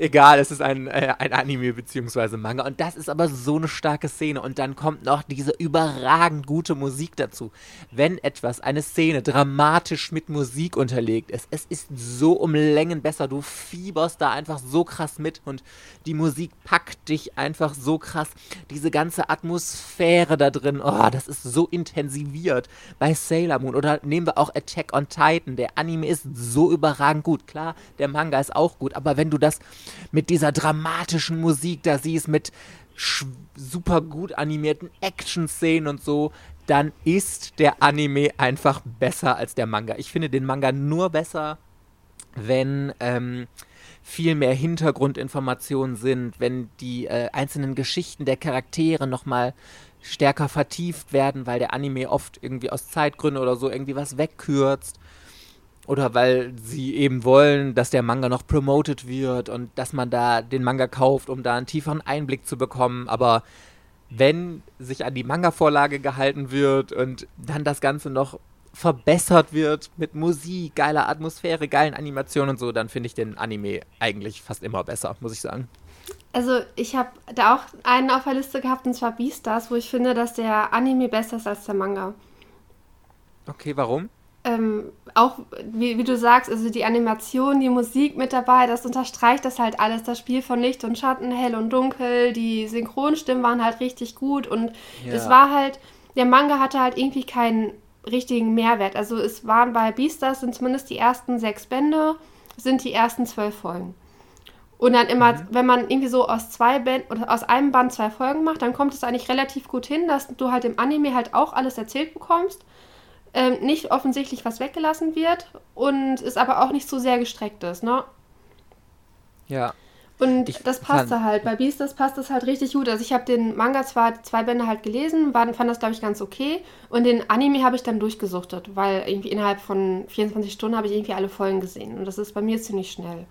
Egal, es ist ein, äh, ein Anime bzw. Manga. Und das ist aber so eine starke Szene. Und dann kommt noch diese überragend gute Musik dazu. Wenn etwas, eine Szene dramatisch mit Musik unterlegt ist, es ist so um Längen besser. Du fieberst da einfach so krass mit und die Musik packt dich einfach so krass. Diese ganze Atmosphäre da drin, oh, das ist so intensiviert bei Sailor Moon. Oder nehmen wir auch Attack on Titan. Der Anime ist so überragend gut. Klar, der Manga ist auch gut. Aber wenn du das mit dieser dramatischen Musik da siehst, mit super gut animierten Action-Szenen und so, dann ist der Anime einfach besser als der Manga. Ich finde den Manga nur besser, wenn ähm, viel mehr Hintergrundinformationen sind, wenn die äh, einzelnen Geschichten der Charaktere nochmal stärker vertieft werden, weil der Anime oft irgendwie aus Zeitgründen oder so irgendwie was wegkürzt oder weil sie eben wollen, dass der Manga noch promoted wird und dass man da den Manga kauft, um da einen tieferen Einblick zu bekommen. Aber wenn sich an die Manga-Vorlage gehalten wird und dann das Ganze noch verbessert wird mit Musik, geiler Atmosphäre, geilen Animationen und so, dann finde ich den Anime eigentlich fast immer besser, muss ich sagen.
Also ich habe da auch einen auf der Liste gehabt, und zwar Beastars, wo ich finde, dass der Anime besser ist als der Manga.
Okay, warum?
Ähm, auch, wie, wie, du sagst, also die Animation, die Musik mit dabei, das unterstreicht das halt alles. Das Spiel von Licht und Schatten, hell und dunkel, die Synchronstimmen waren halt richtig gut und es ja. war halt, der Manga hatte halt irgendwie keinen richtigen Mehrwert. Also es waren bei Beastars sind zumindest die ersten sechs Bände, sind die ersten zwölf Folgen. Und dann immer, mhm. wenn man irgendwie so aus zwei Bänden oder aus einem Band zwei Folgen macht, dann kommt es eigentlich relativ gut hin, dass du halt im Anime halt auch alles erzählt bekommst ähm, nicht offensichtlich was weggelassen wird und es aber auch nicht so sehr gestreckt ist, ne?
Ja.
Und ich das passte halt. Bei Beastars passt das halt richtig gut. Also ich habe den Manga zwar zwei Bände halt gelesen, war, fand das, glaube ich, ganz okay. Und den Anime habe ich dann durchgesuchtet, weil irgendwie innerhalb von 24 Stunden habe ich irgendwie alle Folgen gesehen. Und das ist bei mir ziemlich schnell.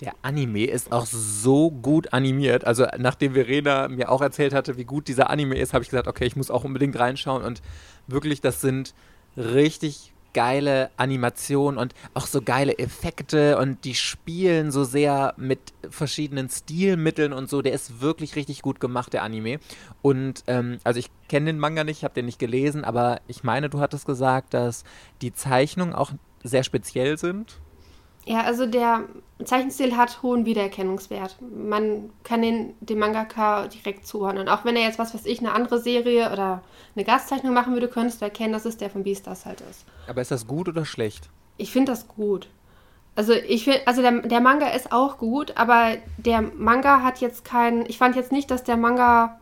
Der Anime ist auch so gut animiert. Also nachdem Verena mir auch erzählt hatte, wie gut dieser Anime ist, habe ich gesagt, okay, ich muss auch unbedingt reinschauen. Und wirklich, das sind richtig geile Animationen und auch so geile Effekte und die spielen so sehr mit verschiedenen Stilmitteln und so. Der ist wirklich richtig gut gemacht, der Anime. Und ähm, also ich kenne den Manga nicht, habe den nicht gelesen, aber ich meine, du hattest gesagt, dass die Zeichnungen auch sehr speziell sind.
Ja, also der Zeichenstil hat hohen Wiedererkennungswert. Man kann den, dem Mangaka direkt zuordnen. Auch wenn er jetzt was weiß ich, eine andere Serie oder eine Gastzeichnung machen würde, könntest du erkennen, dass es der von Beastars halt ist.
Aber ist das gut oder schlecht?
Ich finde das gut. Also ich finde, also der, der Manga ist auch gut, aber der Manga hat jetzt keinen. Ich fand jetzt nicht, dass der Manga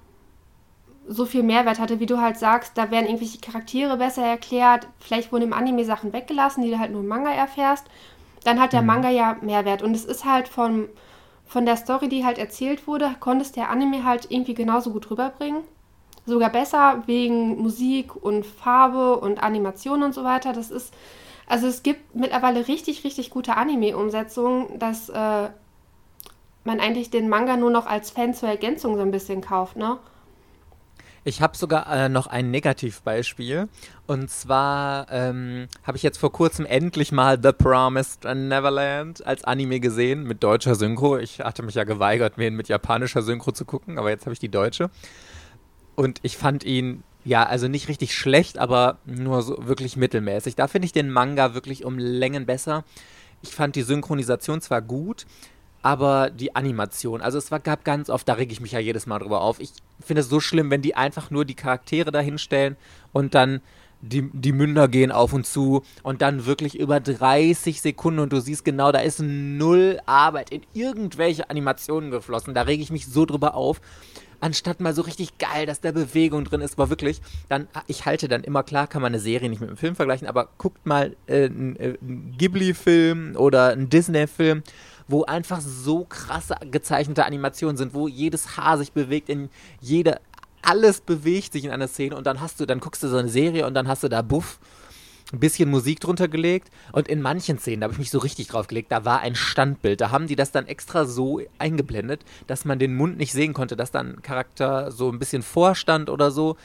so viel Mehrwert hatte, wie du halt sagst, da werden irgendwelche Charaktere besser erklärt. Vielleicht wurden im Anime Sachen weggelassen, die du halt nur im Manga erfährst dann hat der mhm. Manga ja Mehrwert. Und es ist halt von, von der Story, die halt erzählt wurde, konnte es der Anime halt irgendwie genauso gut rüberbringen. Sogar besser wegen Musik und Farbe und Animation und so weiter. Das ist, also es gibt mittlerweile richtig, richtig gute Anime-Umsetzungen, dass äh, man eigentlich den Manga nur noch als Fan zur Ergänzung so ein bisschen kauft, ne?
Ich habe sogar äh, noch ein Negativbeispiel. Und zwar ähm, habe ich jetzt vor kurzem endlich mal The Promised Neverland als Anime gesehen mit deutscher Synchro. Ich hatte mich ja geweigert, mir ihn mit japanischer Synchro zu gucken, aber jetzt habe ich die deutsche. Und ich fand ihn ja, also nicht richtig schlecht, aber nur so wirklich mittelmäßig. Da finde ich den Manga wirklich um Längen besser. Ich fand die Synchronisation zwar gut, aber die Animation, also es war, gab ganz oft, da reg ich mich ja jedes Mal drüber auf. Ich finde es so schlimm, wenn die einfach nur die Charaktere dahinstellen und dann die, die Münder gehen auf und zu und dann wirklich über 30 Sekunden und du siehst genau, da ist null Arbeit in irgendwelche Animationen geflossen. Da rege ich mich so drüber auf. Anstatt mal so richtig geil, dass da Bewegung drin ist, war wirklich, dann, ich halte dann immer klar, kann man eine Serie nicht mit einem Film vergleichen, aber guckt mal äh, einen äh, Ghibli-Film oder einen Disney-Film wo einfach so krasse gezeichnete Animationen sind, wo jedes Haar sich bewegt, in jeder, alles bewegt sich in einer Szene und dann hast du, dann guckst du so eine Serie und dann hast du da Buff, ein bisschen Musik drunter gelegt und in manchen Szenen, da habe ich mich so richtig drauf gelegt, da war ein Standbild, da haben die das dann extra so eingeblendet, dass man den Mund nicht sehen konnte, dass dann ein Charakter so ein bisschen vorstand oder so.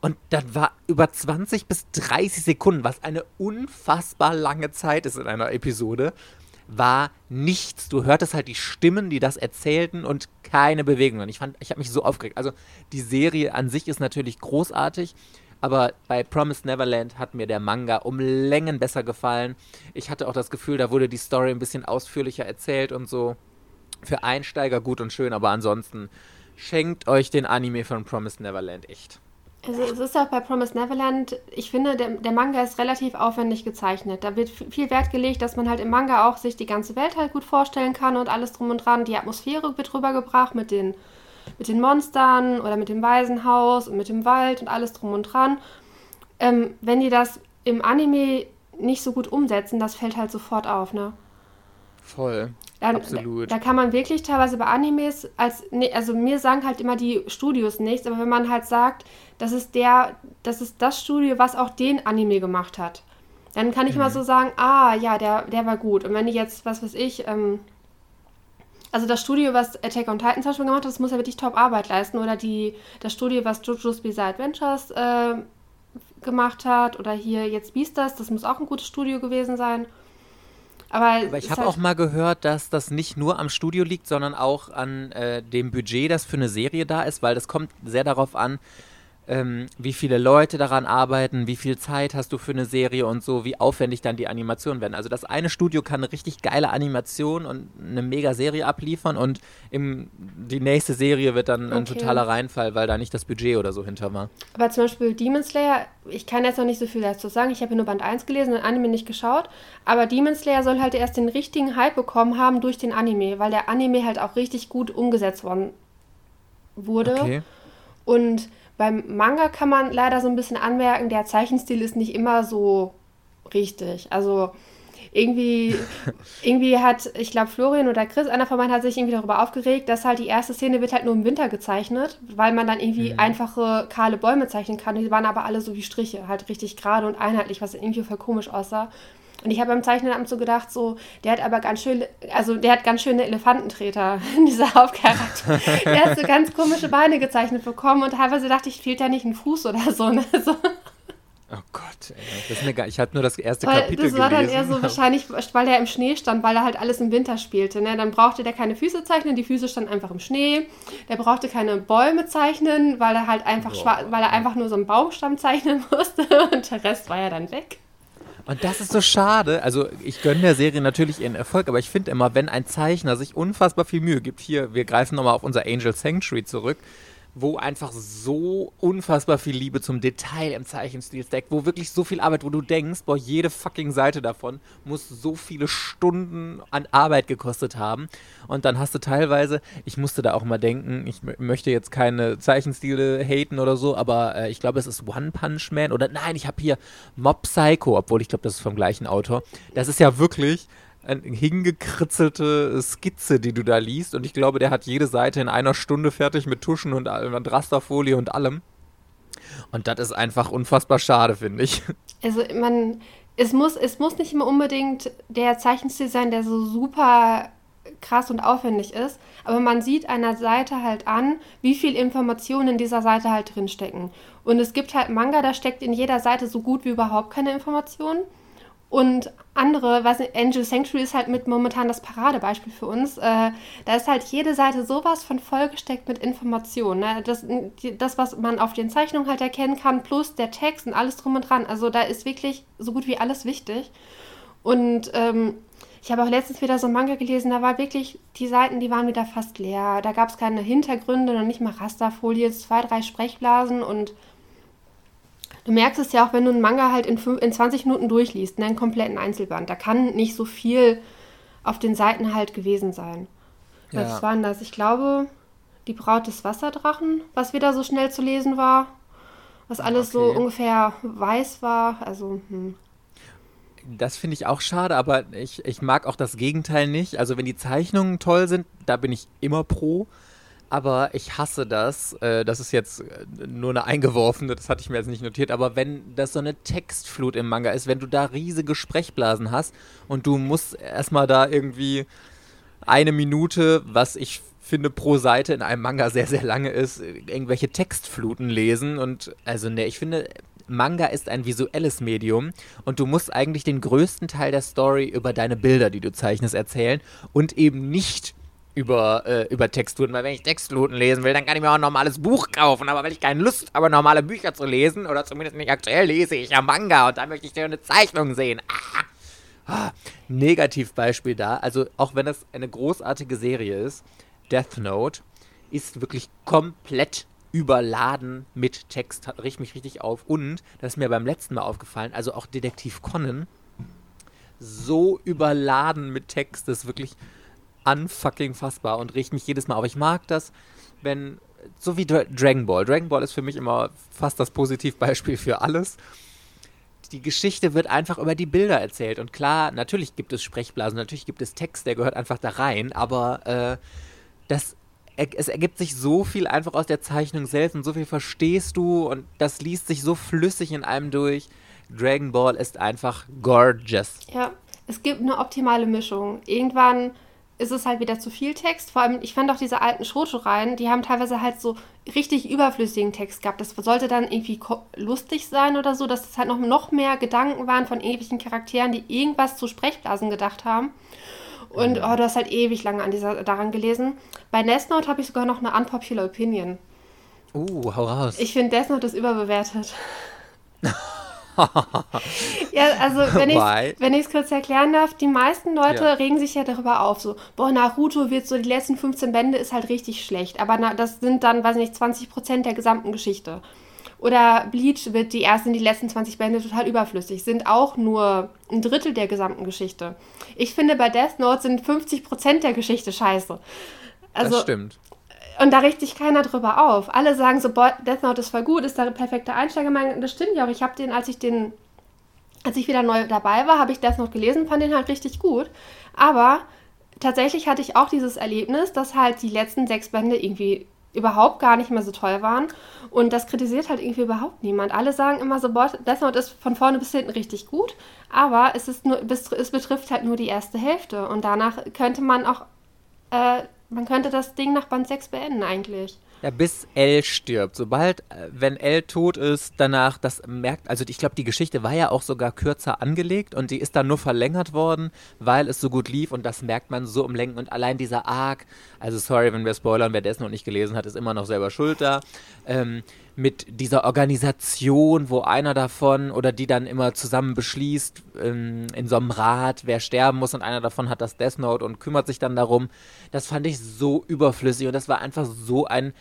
Und dann war über 20 bis 30 Sekunden, was eine unfassbar lange Zeit ist in einer Episode, war nichts. Du hörtest halt die Stimmen, die das erzählten und keine Bewegungen. Ich fand, ich habe mich so aufgeregt. Also die Serie an sich ist natürlich großartig, aber bei Promised Neverland hat mir der Manga um Längen besser gefallen. Ich hatte auch das Gefühl, da wurde die Story ein bisschen ausführlicher erzählt und so. Für Einsteiger gut und schön, aber ansonsten schenkt euch den Anime von Promised Neverland echt.
Also es ist auch bei Promised Neverland, ich finde, der, der, Manga ist relativ aufwendig gezeichnet. Da wird viel Wert gelegt, dass man halt im Manga auch sich die ganze Welt halt gut vorstellen kann und alles drum und dran. Die Atmosphäre wird rübergebracht mit den, mit den Monstern oder mit dem Waisenhaus und mit dem Wald und alles drum und dran. Ähm, wenn die das im Anime nicht so gut umsetzen, das fällt halt sofort auf, ne?
Voll. Dann, Absolut.
Da, da, kann man wirklich teilweise bei Animes als also mir sagen halt immer die Studios nichts, aber wenn man halt sagt, das ist der, das ist das Studio, was auch den Anime gemacht hat, dann kann ich mhm. mal so sagen, ah ja, der, der war gut. Und wenn ich jetzt, was weiß ich, ähm, also das Studio, was Attack on Titan zum Beispiel gemacht hat, das muss ja wirklich Top-Arbeit leisten. Oder die, das Studio, was JoJo's Bizarre Adventures äh, gemacht hat. Oder hier jetzt Beastars, das muss auch ein gutes Studio gewesen sein. Aber,
Aber ich habe halt auch mal gehört, dass das nicht nur am Studio liegt, sondern auch an äh, dem Budget, das für eine Serie da ist, weil das kommt sehr darauf an, ähm, wie viele Leute daran arbeiten, wie viel Zeit hast du für eine Serie und so, wie aufwendig dann die Animationen werden. Also das eine Studio kann eine richtig geile Animation und eine mega Serie abliefern und im, die nächste Serie wird dann ein totaler Reinfall, weil da nicht das Budget oder so hinter war.
Aber zum Beispiel Demon Slayer, ich kann jetzt noch nicht so viel dazu sagen, ich habe nur Band 1 gelesen und Anime nicht geschaut, aber Demon Slayer soll halt erst den richtigen Hype bekommen haben durch den Anime, weil der Anime halt auch richtig gut umgesetzt worden wurde. Okay. Und beim Manga kann man leider so ein bisschen anmerken, der Zeichenstil ist nicht immer so richtig. Also irgendwie, *laughs* irgendwie hat, ich glaube, Florian oder Chris, einer von beiden hat sich irgendwie darüber aufgeregt, dass halt die erste Szene wird halt nur im Winter gezeichnet, weil man dann irgendwie mhm. einfache, kahle Bäume zeichnen kann. Die waren aber alle so wie Striche, halt richtig gerade und einheitlich, was irgendwie voll komisch aussah. Und ich habe beim Zeichnenamt so gedacht, so, der hat aber ganz schön, also der hat ganz schöne Elefantentreter, *laughs* dieser Hauptcharakter. *laughs* der hat so ganz komische Beine gezeichnet bekommen und teilweise dachte ich, fehlt da nicht ein Fuß oder so. Ne? *laughs* so.
Oh Gott, ey. Das ist mir gar, ich habe nur das erste weil Kapitel
gelesen. Das war dann eher so wahrscheinlich, weil er im Schnee stand, weil er halt alles im Winter spielte. Ne? Dann brauchte der keine Füße zeichnen, die Füße standen einfach im Schnee. Der brauchte keine Bäume zeichnen, weil er halt einfach, weil er einfach nur so einen Baumstamm zeichnen musste und der Rest war ja dann weg.
Und das ist so schade. Also ich gönne der Serie natürlich ihren Erfolg, aber ich finde immer, wenn ein Zeichner sich unfassbar viel Mühe gibt, hier, wir greifen nochmal auf unser Angel Sanctuary zurück, wo einfach so unfassbar viel Liebe zum Detail im Zeichenstil steckt, wo wirklich so viel Arbeit, wo du denkst, boah, jede fucking Seite davon muss so viele Stunden an Arbeit gekostet haben. Und dann hast du teilweise, ich musste da auch mal denken, ich möchte jetzt keine Zeichenstile haten oder so, aber äh, ich glaube, es ist One Punch Man oder nein, ich habe hier Mob Psycho, obwohl ich glaube, das ist vom gleichen Autor. Das ist ja wirklich eine hingekritzelte Skizze, die du da liest. Und ich glaube, der hat jede Seite in einer Stunde fertig mit Tuschen und, und Rasterfolie und allem. Und das ist einfach unfassbar schade, finde ich.
Also man, es muss, es muss nicht immer unbedingt der Zeichenstil sein, der so super krass und aufwendig ist, aber man sieht einer Seite halt an, wie viel Informationen in dieser Seite halt drinstecken. Und es gibt halt Manga, da steckt in jeder Seite so gut wie überhaupt keine Informationen. Und andere, was Angel Sanctuary ist halt mit momentan das Paradebeispiel für uns. Äh, da ist halt jede Seite sowas von vollgesteckt mit Informationen. Ne? Das, das, was man auf den Zeichnungen halt erkennen kann, plus der Text und alles drum und dran. Also da ist wirklich so gut wie alles wichtig. Und ähm, ich habe auch letztens wieder so ein Manga gelesen, da war wirklich, die Seiten, die waren wieder fast leer. Da gab es keine Hintergründe, noch nicht mal Rasterfolie, zwei, drei Sprechblasen und Du merkst es ja auch, wenn du einen Manga halt in, in 20 Minuten durchliest, ne, einen kompletten Einzelband. Da kann nicht so viel auf den Seiten halt gewesen sein. Ja. Was war denn das? Ich glaube, die Braut des Wasserdrachen, was wieder so schnell zu lesen war. Was alles okay. so ungefähr weiß war. Also, hm.
Das finde ich auch schade, aber ich, ich mag auch das Gegenteil nicht. Also, wenn die Zeichnungen toll sind, da bin ich immer pro aber ich hasse das. Äh, das ist jetzt äh, nur eine eingeworfene, das hatte ich mir jetzt nicht notiert, aber wenn das so eine Textflut im Manga ist, wenn du da riesige Sprechblasen hast und du musst erstmal da irgendwie eine Minute, was ich finde pro Seite in einem Manga sehr, sehr lange ist, irgendwelche Textfluten lesen und also ne, ich finde, Manga ist ein visuelles Medium und du musst eigentlich den größten Teil der Story über deine Bilder, die du zeichnest, erzählen und eben nicht über, äh, über Texturen, weil wenn ich Textfluten lesen will, dann kann ich mir auch ein normales Buch kaufen, aber wenn ich keine Lust habe, normale Bücher zu lesen, oder zumindest nicht aktuell, lese ich ja Manga und da möchte ich dir eine Zeichnung sehen. Ah. Ah. Negativbeispiel da, also auch wenn das eine großartige Serie ist, Death Note ist wirklich komplett überladen mit Text, riecht mich richtig auf. Und, das ist mir beim letzten Mal aufgefallen, also auch Detektiv Conan, so überladen mit Text, das ist wirklich unfucking fassbar und riecht mich jedes Mal auf. Ich mag das, wenn, so wie Dra Dragon Ball. Dragon Ball ist für mich immer fast das Positivbeispiel für alles. Die Geschichte wird einfach über die Bilder erzählt. Und klar, natürlich gibt es Sprechblasen, natürlich gibt es Text, der gehört einfach da rein, aber äh, das es ergibt sich so viel einfach aus der Zeichnung selbst und so viel verstehst du und das liest sich so flüssig in einem durch. Dragon Ball ist einfach gorgeous.
Ja, es gibt eine optimale Mischung. Irgendwann ist es halt wieder zu viel Text. Vor allem, ich fand auch diese alten Shoto-Reihen, die haben teilweise halt so richtig überflüssigen Text gehabt. Das sollte dann irgendwie lustig sein oder so, dass es halt noch, noch mehr Gedanken waren von ewigen Charakteren, die irgendwas zu Sprechblasen gedacht haben. Und oh, du hast halt ewig lange an dieser, daran gelesen. Bei Death Note habe ich sogar noch eine unpopular Opinion.
Uh, hau raus.
Ich finde Death Note ist überbewertet. *laughs* *laughs* ja, also wenn ich es kurz erklären darf, die meisten Leute ja. regen sich ja darüber auf, so, boah, Naruto wird so, die letzten 15 Bände ist halt richtig schlecht, aber na, das sind dann, weiß ich nicht, 20 Prozent der gesamten Geschichte. Oder Bleach wird die ersten, die letzten 20 Bände total überflüssig, sind auch nur ein Drittel der gesamten Geschichte. Ich finde, bei Death Note sind 50 Prozent der Geschichte scheiße.
Also, das stimmt.
Und da richtet sich keiner drüber auf. Alle sagen so, boah, Death Note ist voll gut, ist der perfekte Einsteiger. Das stimmt ja auch. Ich habe den, als ich den als ich wieder neu dabei war, habe ich das noch gelesen, fand den halt richtig gut. Aber tatsächlich hatte ich auch dieses Erlebnis, dass halt die letzten sechs Bände irgendwie überhaupt gar nicht mehr so toll waren. Und das kritisiert halt irgendwie überhaupt niemand. Alle sagen immer so, boah, Death Note ist von vorne bis hinten richtig gut, aber es, ist nur, es betrifft halt nur die erste Hälfte. Und danach könnte man auch, äh, man könnte das Ding nach Band 6 beenden eigentlich.
Ja, bis L stirbt. Sobald, äh, wenn L tot ist, danach, das merkt, also ich glaube, die Geschichte war ja auch sogar kürzer angelegt und die ist dann nur verlängert worden, weil es so gut lief und das merkt man so im Lenken und allein dieser Arc, also sorry, wenn wir spoilern, wer das noch nicht gelesen hat, ist immer noch selber schuld da, ähm, mit dieser Organisation, wo einer davon oder die dann immer zusammen beschließt, ähm, in so einem Rat, wer sterben muss und einer davon hat das Death Note und kümmert sich dann darum, das fand ich so überflüssig und das war einfach so ein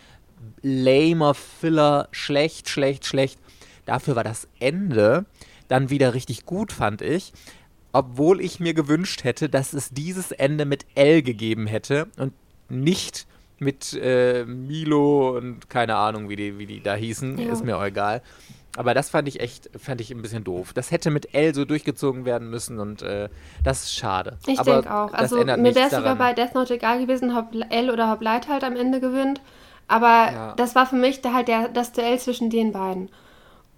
lamer Filler, schlecht, schlecht, schlecht. Dafür war das Ende dann wieder richtig gut, fand ich. Obwohl ich mir gewünscht hätte, dass es dieses Ende mit L gegeben hätte und nicht mit äh, Milo und keine Ahnung, wie die, wie die da hießen. Ja. Ist mir auch egal. Aber das fand ich echt, fand ich ein bisschen doof. Das hätte mit L so durchgezogen werden müssen und äh, das ist schade.
Ich denke auch. Also mir wäre es sogar bei Death Note egal gewesen, ob L oder ob Light halt am Ende gewinnt. Aber ja. das war für mich da halt der, das Duell zwischen den beiden.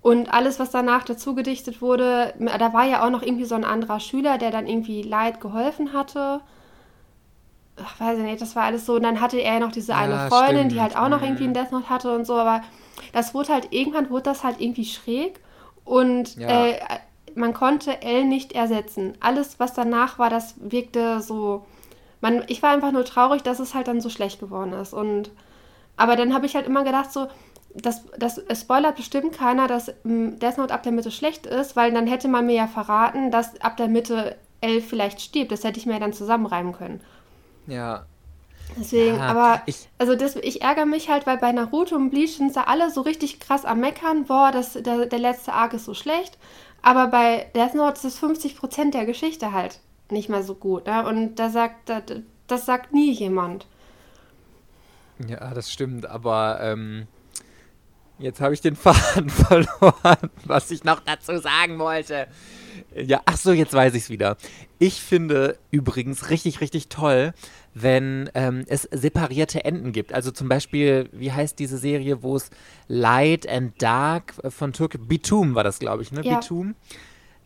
Und alles, was danach dazu gedichtet wurde, da war ja auch noch irgendwie so ein anderer Schüler, der dann irgendwie Light geholfen hatte. Ach, weiß ich nicht, das war alles so. Und dann hatte er ja noch diese ja, eine Freundin, stimmt. die halt auch noch irgendwie einen Death Note hatte und so. Aber das wurde halt, irgendwann wurde das halt irgendwie schräg. Und ja. äh, man konnte L nicht ersetzen. Alles, was danach war, das wirkte so. Man, ich war einfach nur traurig, dass es halt dann so schlecht geworden ist. Und aber dann habe ich halt immer gedacht, so, das, das es spoilert bestimmt keiner, dass hm, Death Note ab der Mitte schlecht ist, weil dann hätte man mir ja verraten, dass ab der Mitte L vielleicht stirbt. Das hätte ich mir ja dann zusammenreimen können.
Ja.
Deswegen, ja, aber ich, also das, ich ärgere mich halt, weil bei Naruto und Bleach sind da alle so richtig krass am Meckern, boah, das, der, der letzte Arc ist so schlecht. Aber bei Death Note ist 50% der Geschichte halt nicht mehr so gut. Ne? Und da sagt, das, das sagt nie jemand.
Ja, das stimmt, aber ähm, jetzt habe ich den *laughs* Faden verloren, was ich noch dazu sagen wollte. Ja, ach so, jetzt weiß ich es wieder. Ich finde übrigens richtig, richtig toll, wenn ähm, es separierte Enden gibt. Also zum Beispiel, wie heißt diese Serie, wo es Light and Dark von Türkei, Bitum war das, glaube ich, ne? Ja. Bitum.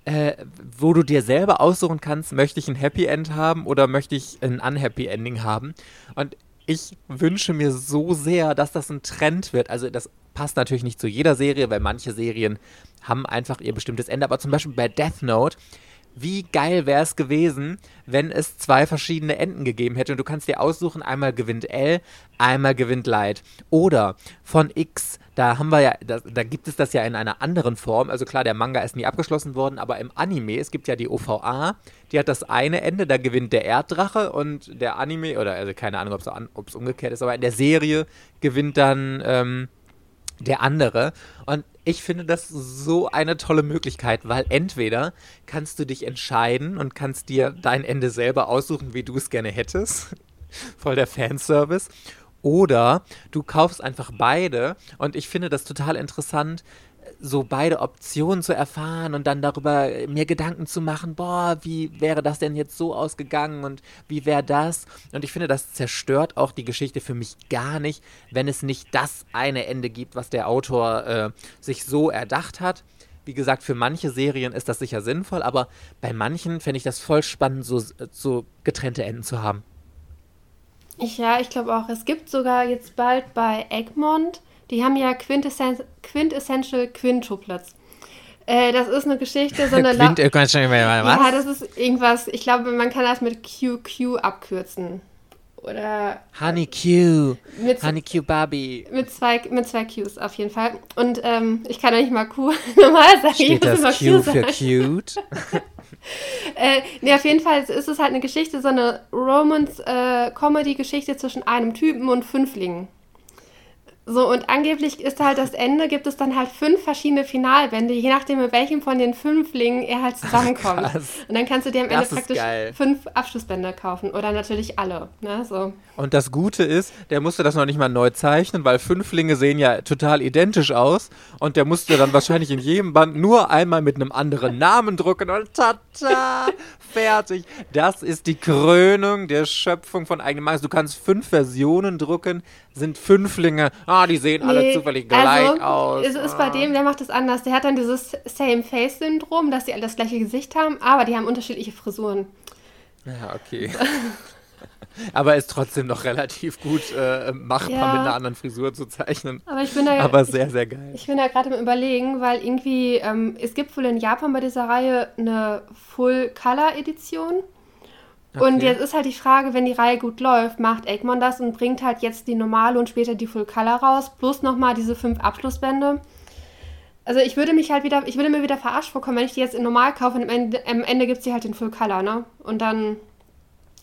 Äh, wo du dir selber aussuchen kannst, möchte ich ein Happy End haben oder möchte ich ein Unhappy Ending haben. Und ich wünsche mir so sehr, dass das ein Trend wird. Also das passt natürlich nicht zu jeder Serie, weil manche Serien haben einfach ihr bestimmtes Ende. Aber zum Beispiel bei Death Note wie geil wäre es gewesen, wenn es zwei verschiedene Enden gegeben hätte und du kannst dir aussuchen, einmal gewinnt L, einmal gewinnt Light. Oder von X, da haben wir ja, da, da, gibt es das ja in einer anderen Form. Also klar, der Manga ist nie abgeschlossen worden, aber im Anime, es gibt ja die OVA, die hat das eine Ende, da gewinnt der Erddrache und der Anime, oder also keine Ahnung, ob es umgekehrt ist, aber in der Serie gewinnt dann ähm, der andere. Und ich finde das so eine tolle Möglichkeit, weil entweder kannst du dich entscheiden und kannst dir dein Ende selber aussuchen, wie du es gerne hättest. *laughs* Voll der Fanservice. Oder du kaufst einfach beide und ich finde das total interessant, so beide Optionen zu erfahren und dann darüber mir Gedanken zu machen, boah, wie wäre das denn jetzt so ausgegangen und wie wäre das? Und ich finde, das zerstört auch die Geschichte für mich gar nicht, wenn es nicht das eine Ende gibt, was der Autor äh, sich so erdacht hat. Wie gesagt, für manche Serien ist das sicher sinnvoll, aber bei manchen fände ich das voll spannend, so, so getrennte Enden zu haben.
Ich, ja, ich glaube auch. Es gibt sogar jetzt bald bei Egmont die haben ja Quintessenz Quintessential Quintuplets. Äh, das ist eine Geschichte, so eine... *laughs* Quint,
La schon was?
Ja, das ist irgendwas, ich glaube, man kann das mit QQ abkürzen. Oder...
Honey Q. Mit, Honey Q Barbie.
Mit zwei, mit zwei Qs auf jeden Fall. Und ähm, ich kann ja nicht mal Q *laughs* normal sagen.
Steht ich das Q, Q für cute? *laughs*
äh, nee, auf jeden Fall ist es halt eine Geschichte, so eine Romance-Comedy-Geschichte äh, zwischen einem Typen und Fünflingen. So, und angeblich ist halt das Ende, gibt es dann halt fünf verschiedene Finalbände, je nachdem, mit welchem von den Fünflingen er halt *laughs* zusammenkommt. Ach, und dann kannst du dir am Ende praktisch geil. fünf Abschlussbände kaufen. Oder natürlich alle. Ne? So.
Und das Gute ist, der musste das noch nicht mal neu zeichnen, weil Fünflinge sehen ja total identisch aus. Und der musste dann wahrscheinlich in jedem Band nur einmal mit einem anderen Namen drucken und tata, fertig. Das ist die Krönung der Schöpfung von eigenem Mangels. Du kannst fünf Versionen drucken, sind Fünflinge. Ah, die sehen nee, alle zufällig gleich also, aus.
Es ist bei dem, der macht das anders. Der hat dann dieses Same-Face-Syndrom, dass sie alle das gleiche Gesicht haben, aber die haben unterschiedliche Frisuren.
Ja, okay. *laughs* aber ist trotzdem noch relativ gut äh, machbar ja. mit einer anderen Frisur zu zeichnen.
Aber ich bin da
aber sehr, sehr geil.
Ich bin da gerade im Überlegen, weil irgendwie, ähm, es gibt wohl in Japan bei dieser Reihe eine Full-Color-Edition. Okay. Und jetzt ist halt die Frage, wenn die Reihe gut läuft, macht Egmont das und bringt halt jetzt die normale und später die Full Color raus, plus nochmal diese fünf Abschlussbände. Also ich würde mich halt wieder, ich würde mir wieder verarscht vorkommen, wenn ich die jetzt in normal kaufe und am Ende, am Ende gibt es die halt in Full Color, ne? Und dann,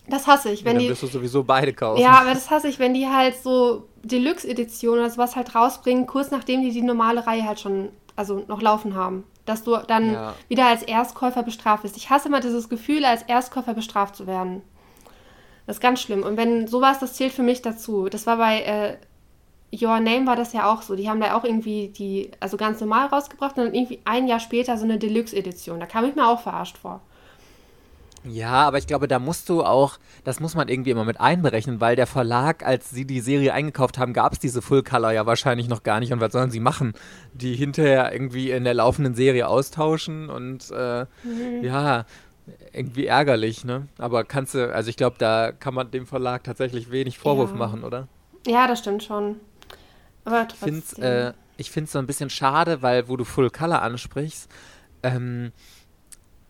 das hasse ich. Wenn ja, dann
die, wirst du sowieso beide kaufen.
Ja, aber das hasse ich, wenn die halt so Deluxe-Edition oder sowas halt rausbringen, kurz nachdem die die normale Reihe halt schon, also noch laufen haben dass du dann ja. wieder als Erstkäufer bestraft wirst. Ich hasse immer dieses Gefühl, als Erstkäufer bestraft zu werden. Das ist ganz schlimm. Und wenn sowas, das zählt für mich dazu. Das war bei äh, Your Name war das ja auch so. Die haben da auch irgendwie die, also ganz normal rausgebracht und dann irgendwie ein Jahr später so eine Deluxe-Edition. Da kam ich mir auch verarscht vor.
Ja, aber ich glaube, da musst du auch, das muss man irgendwie immer mit einberechnen, weil der Verlag, als sie die Serie eingekauft haben, gab es diese Full Color ja wahrscheinlich noch gar nicht. Und was sollen sie machen? Die hinterher irgendwie in der laufenden Serie austauschen und äh, mhm. ja, irgendwie ärgerlich, ne? Aber kannst du, also ich glaube, da kann man dem Verlag tatsächlich wenig Vorwurf ja. machen, oder?
Ja, das stimmt schon.
Aber trotzdem. Äh, ich finde es so ein bisschen schade, weil, wo du Full Color ansprichst, ähm,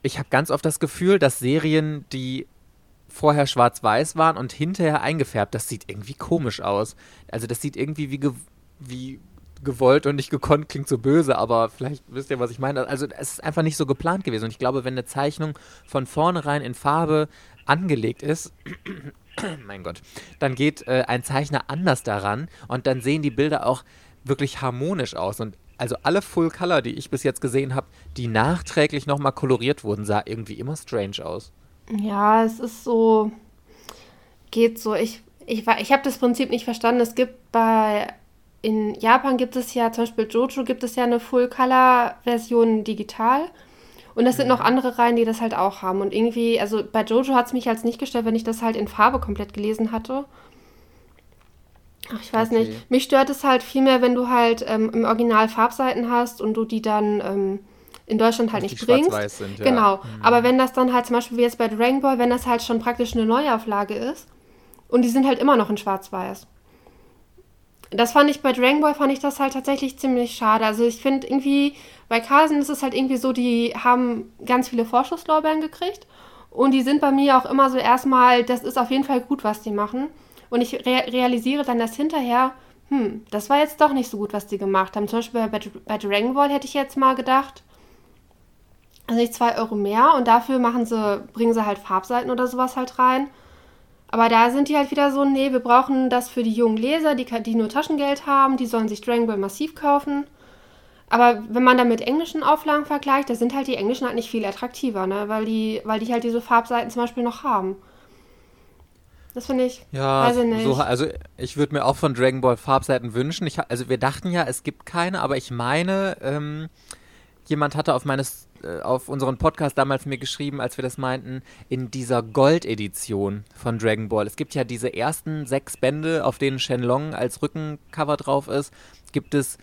ich habe ganz oft das Gefühl, dass Serien, die vorher schwarz-weiß waren und hinterher eingefärbt, das sieht irgendwie komisch aus. Also das sieht irgendwie wie, ge wie gewollt und nicht gekonnt, klingt so böse, aber vielleicht wisst ihr, was ich meine. Also es ist einfach nicht so geplant gewesen. Und ich glaube, wenn eine Zeichnung von vornherein in Farbe angelegt ist, *coughs* mein Gott, dann geht äh, ein Zeichner anders daran und dann sehen die Bilder auch wirklich harmonisch aus. Und also alle Full Color, die ich bis jetzt gesehen habe, die nachträglich nochmal koloriert wurden, sah irgendwie immer strange aus.
Ja, es ist so, geht so. Ich, ich, ich habe das Prinzip nicht verstanden. Es gibt bei, in Japan gibt es ja, zum Beispiel Jojo gibt es ja eine Full Color Version digital. Und es sind noch andere Reihen, die das halt auch haben. Und irgendwie, also bei Jojo hat es mich als nicht gestellt, wenn ich das halt in Farbe komplett gelesen hatte. Ach, ich weiß okay. nicht. Mich stört es halt viel mehr, wenn du halt ähm, im Original Farbseiten hast und du die dann ähm, in Deutschland halt nicht bringst. Sind, ja. Genau. Mhm. Aber wenn das dann halt zum Beispiel wie jetzt bei Dragon Ball, wenn das halt schon praktisch eine Neuauflage ist und die sind halt immer noch in Schwarz-Weiß. Das fand ich bei Dragon Ball fand ich das halt tatsächlich ziemlich schade. Also ich finde irgendwie bei Carlsen ist es halt irgendwie so, die haben ganz viele Vorschusslorbeeren gekriegt und die sind bei mir auch immer so erstmal, das ist auf jeden Fall gut, was die machen. Und ich re realisiere dann das hinterher, hm, das war jetzt doch nicht so gut, was die gemacht haben. Zum Beispiel bei, bei Dragon Ball hätte ich jetzt mal gedacht, also nicht zwei Euro mehr und dafür machen sie, bringen sie halt Farbseiten oder sowas halt rein. Aber da sind die halt wieder so, nee, wir brauchen das für die jungen Leser, die, die nur Taschengeld haben, die sollen sich Dragon Ball massiv kaufen. Aber wenn man dann mit englischen Auflagen vergleicht, da sind halt die englischen halt nicht viel attraktiver, ne? weil, die, weil die halt diese Farbseiten zum Beispiel noch haben. Das finde ich.
Ja, weiß ich nicht. So, also ich würde mir auch von Dragon Ball Farbseiten wünschen. Ich, also wir dachten ja, es gibt keine, aber ich meine, ähm, jemand hatte auf meines äh, auf unseren Podcast damals mir geschrieben, als wir das meinten, in dieser Gold-Edition von Dragon Ball. Es gibt ja diese ersten sechs Bände, auf denen Shenlong als Rückencover drauf ist, gibt es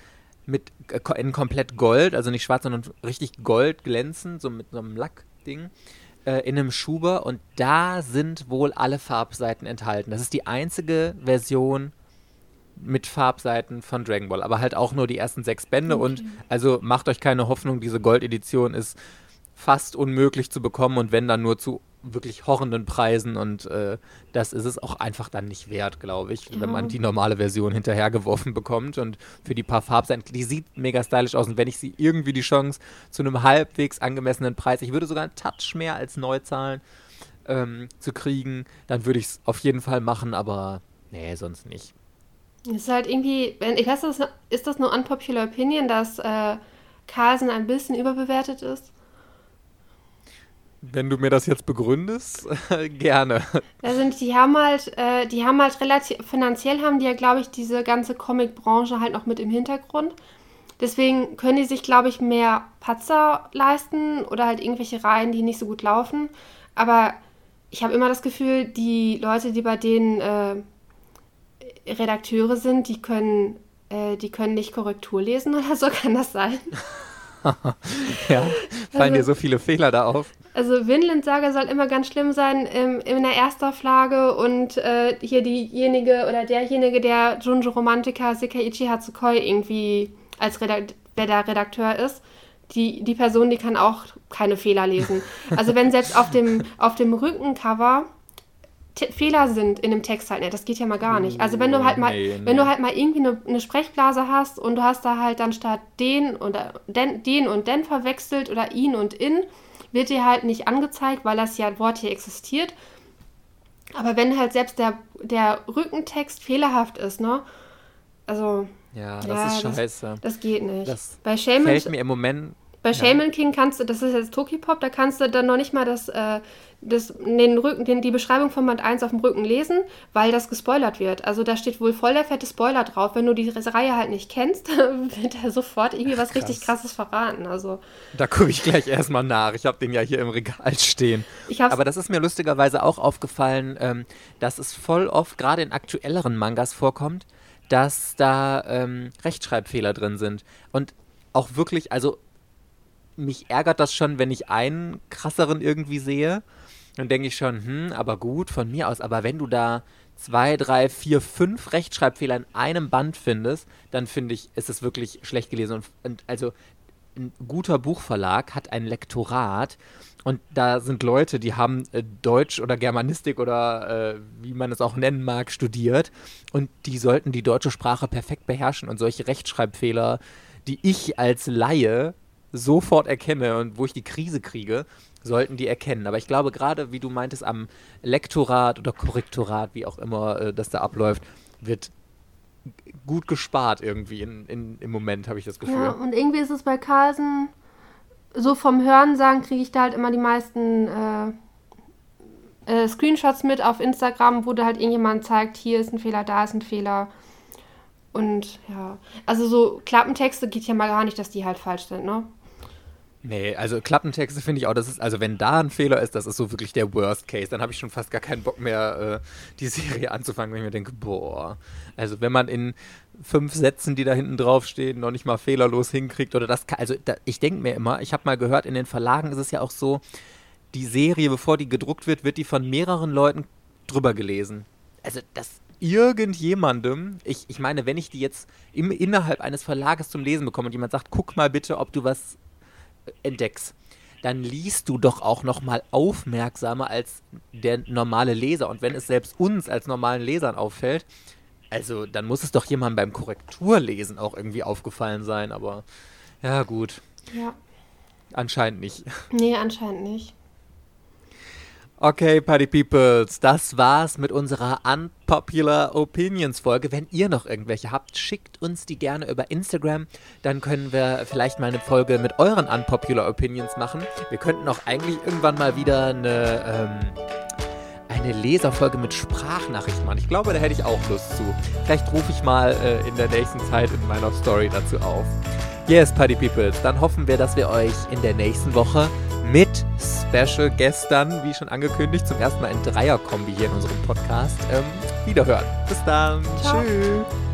mit äh, in komplett Gold, also nicht schwarz, sondern richtig Gold glänzend, so mit so einem Lackding äh, in einem Schuber und da sind wohl alle Farbseiten enthalten. Das ist die einzige Version mit Farbseiten von Dragon Ball, aber halt auch nur die ersten sechs Bände okay. und also macht euch keine Hoffnung, diese Gold-Edition ist fast unmöglich zu bekommen und wenn dann nur zu wirklich horrenden Preisen und äh, das ist es auch einfach dann nicht wert, glaube ich, ja. wenn man die normale Version hinterhergeworfen bekommt und für die paar Farbseiten, die sieht mega stylisch aus und wenn ich sie irgendwie die Chance zu einem halbwegs angemessenen Preis, ich würde sogar einen Touch mehr als neu zahlen, ähm, zu kriegen, dann würde ich es auf jeden Fall machen, aber nee, sonst nicht.
ist halt irgendwie, ich weiß, ist das nur unpopular opinion, dass äh, Carlsen ein bisschen überbewertet ist?
Wenn du mir das jetzt begründest, *laughs* gerne.
Also die haben halt, äh, die haben halt relativ, finanziell haben die ja, glaube ich, diese ganze Comic-Branche halt noch mit im Hintergrund. Deswegen können die sich, glaube ich, mehr Patzer leisten oder halt irgendwelche Reihen, die nicht so gut laufen. Aber ich habe immer das Gefühl, die Leute, die bei denen äh, Redakteure sind, die können, äh, die können nicht Korrektur lesen *laughs* oder so, kann das sein? *laughs*
ja, fallen also, dir so viele Fehler da auf?
Also Vinland Saga soll immer ganz schlimm sein im, in der Erstauflage und äh, hier diejenige oder derjenige, der Junjo Romantica Sekaiichi Hatsukoi irgendwie als Redakt der Redakteur ist, die, die Person, die kann auch keine Fehler lesen. Also wenn selbst auf dem, auf dem Rückencover Fehler sind in dem Text halt, ne, das geht ja mal gar nicht. Also wenn du halt mal, nee, nee. wenn du halt mal irgendwie eine, eine, Sprechblase hast und du hast da halt dann statt den oder den, den und den verwechselt oder ihn und in, wird dir halt nicht angezeigt, weil das ja Wort hier existiert. Aber wenn halt selbst der, der Rückentext fehlerhaft ist, ne? Also.
Ja, das ja, ist scheiße.
Das, das geht nicht.
Das Bei Shaman fällt mir im Moment
bei Shaman ja. King kannst du, das ist jetzt Tokipop, da kannst du dann noch nicht mal das, äh, das, den Rücken, den, die Beschreibung von Band 1 auf dem Rücken lesen, weil das gespoilert wird. Also da steht wohl voll der fette Spoiler drauf. Wenn du die Reihe halt nicht kennst, *laughs* wird er sofort irgendwie was Krass. richtig krasses verraten. Also,
da gucke ich gleich erstmal nach. Ich habe den ja hier im Regal stehen. Aber das ist mir lustigerweise auch aufgefallen, ähm, dass es voll oft, gerade in aktuelleren Mangas vorkommt, dass da ähm, Rechtschreibfehler drin sind. Und auch wirklich, also mich ärgert das schon, wenn ich einen krasseren irgendwie sehe. Dann denke ich schon, hm, aber gut, von mir aus. Aber wenn du da zwei, drei, vier, fünf Rechtschreibfehler in einem Band findest, dann finde ich, ist es wirklich schlecht gelesen. Und, und, also ein guter Buchverlag hat ein Lektorat und da sind Leute, die haben äh, Deutsch oder Germanistik oder äh, wie man es auch nennen mag, studiert und die sollten die deutsche Sprache perfekt beherrschen und solche Rechtschreibfehler, die ich als Laie sofort erkenne und wo ich die Krise kriege, sollten die erkennen. Aber ich glaube, gerade wie du meintest, am Lektorat oder Korrektorat, wie auch immer äh, das da abläuft, wird gut gespart irgendwie in, in, im Moment, habe ich das Gefühl. Ja,
und irgendwie ist es bei Carlsen, so vom Hören sagen, kriege ich da halt immer die meisten äh, äh, Screenshots mit auf Instagram, wo da halt irgendjemand zeigt, hier ist ein Fehler, da ist ein Fehler. Und ja, also so Klappentexte geht ja mal gar nicht, dass die halt falsch sind, ne?
Nee, also Klappentexte finde ich auch, das ist, also wenn da ein Fehler ist, das ist so wirklich der Worst Case. Dann habe ich schon fast gar keinen Bock mehr, äh, die *laughs* Serie anzufangen, wenn ich mir denke, boah. Also wenn man in fünf Sätzen, die da hinten draufstehen, noch nicht mal fehlerlos hinkriegt oder das also da, ich denke mir immer, ich habe mal gehört, in den Verlagen ist es ja auch so, die Serie, bevor die gedruckt wird, wird die von mehreren Leuten drüber gelesen. Also das irgendjemandem, ich, ich meine, wenn ich die jetzt im, innerhalb eines Verlages zum Lesen bekomme und jemand sagt, guck mal bitte, ob du was entdeckst, dann liest du doch auch noch mal aufmerksamer als der normale Leser. Und wenn es selbst uns als normalen Lesern auffällt, also dann muss es doch jemandem beim Korrekturlesen auch irgendwie aufgefallen sein. Aber ja, gut.
Ja.
Anscheinend nicht.
Nee, anscheinend nicht.
Okay, Party Peoples, das war's mit unserer Unpopular Opinions Folge. Wenn ihr noch irgendwelche habt, schickt uns die gerne über Instagram. Dann können wir vielleicht mal eine Folge mit euren Unpopular Opinions machen. Wir könnten auch eigentlich irgendwann mal wieder eine, ähm, eine Leserfolge mit Sprachnachrichten machen. Ich glaube, da hätte ich auch Lust zu. Vielleicht rufe ich mal äh, in der nächsten Zeit in meiner Story dazu auf. Yes, Party Peoples, dann hoffen wir, dass wir euch in der nächsten Woche mit Special gestern, wie schon angekündigt, zum ersten Mal in Dreier-Kombi hier in unserem Podcast ähm, wiederhören. Bis dann. Ciao. Tschüss.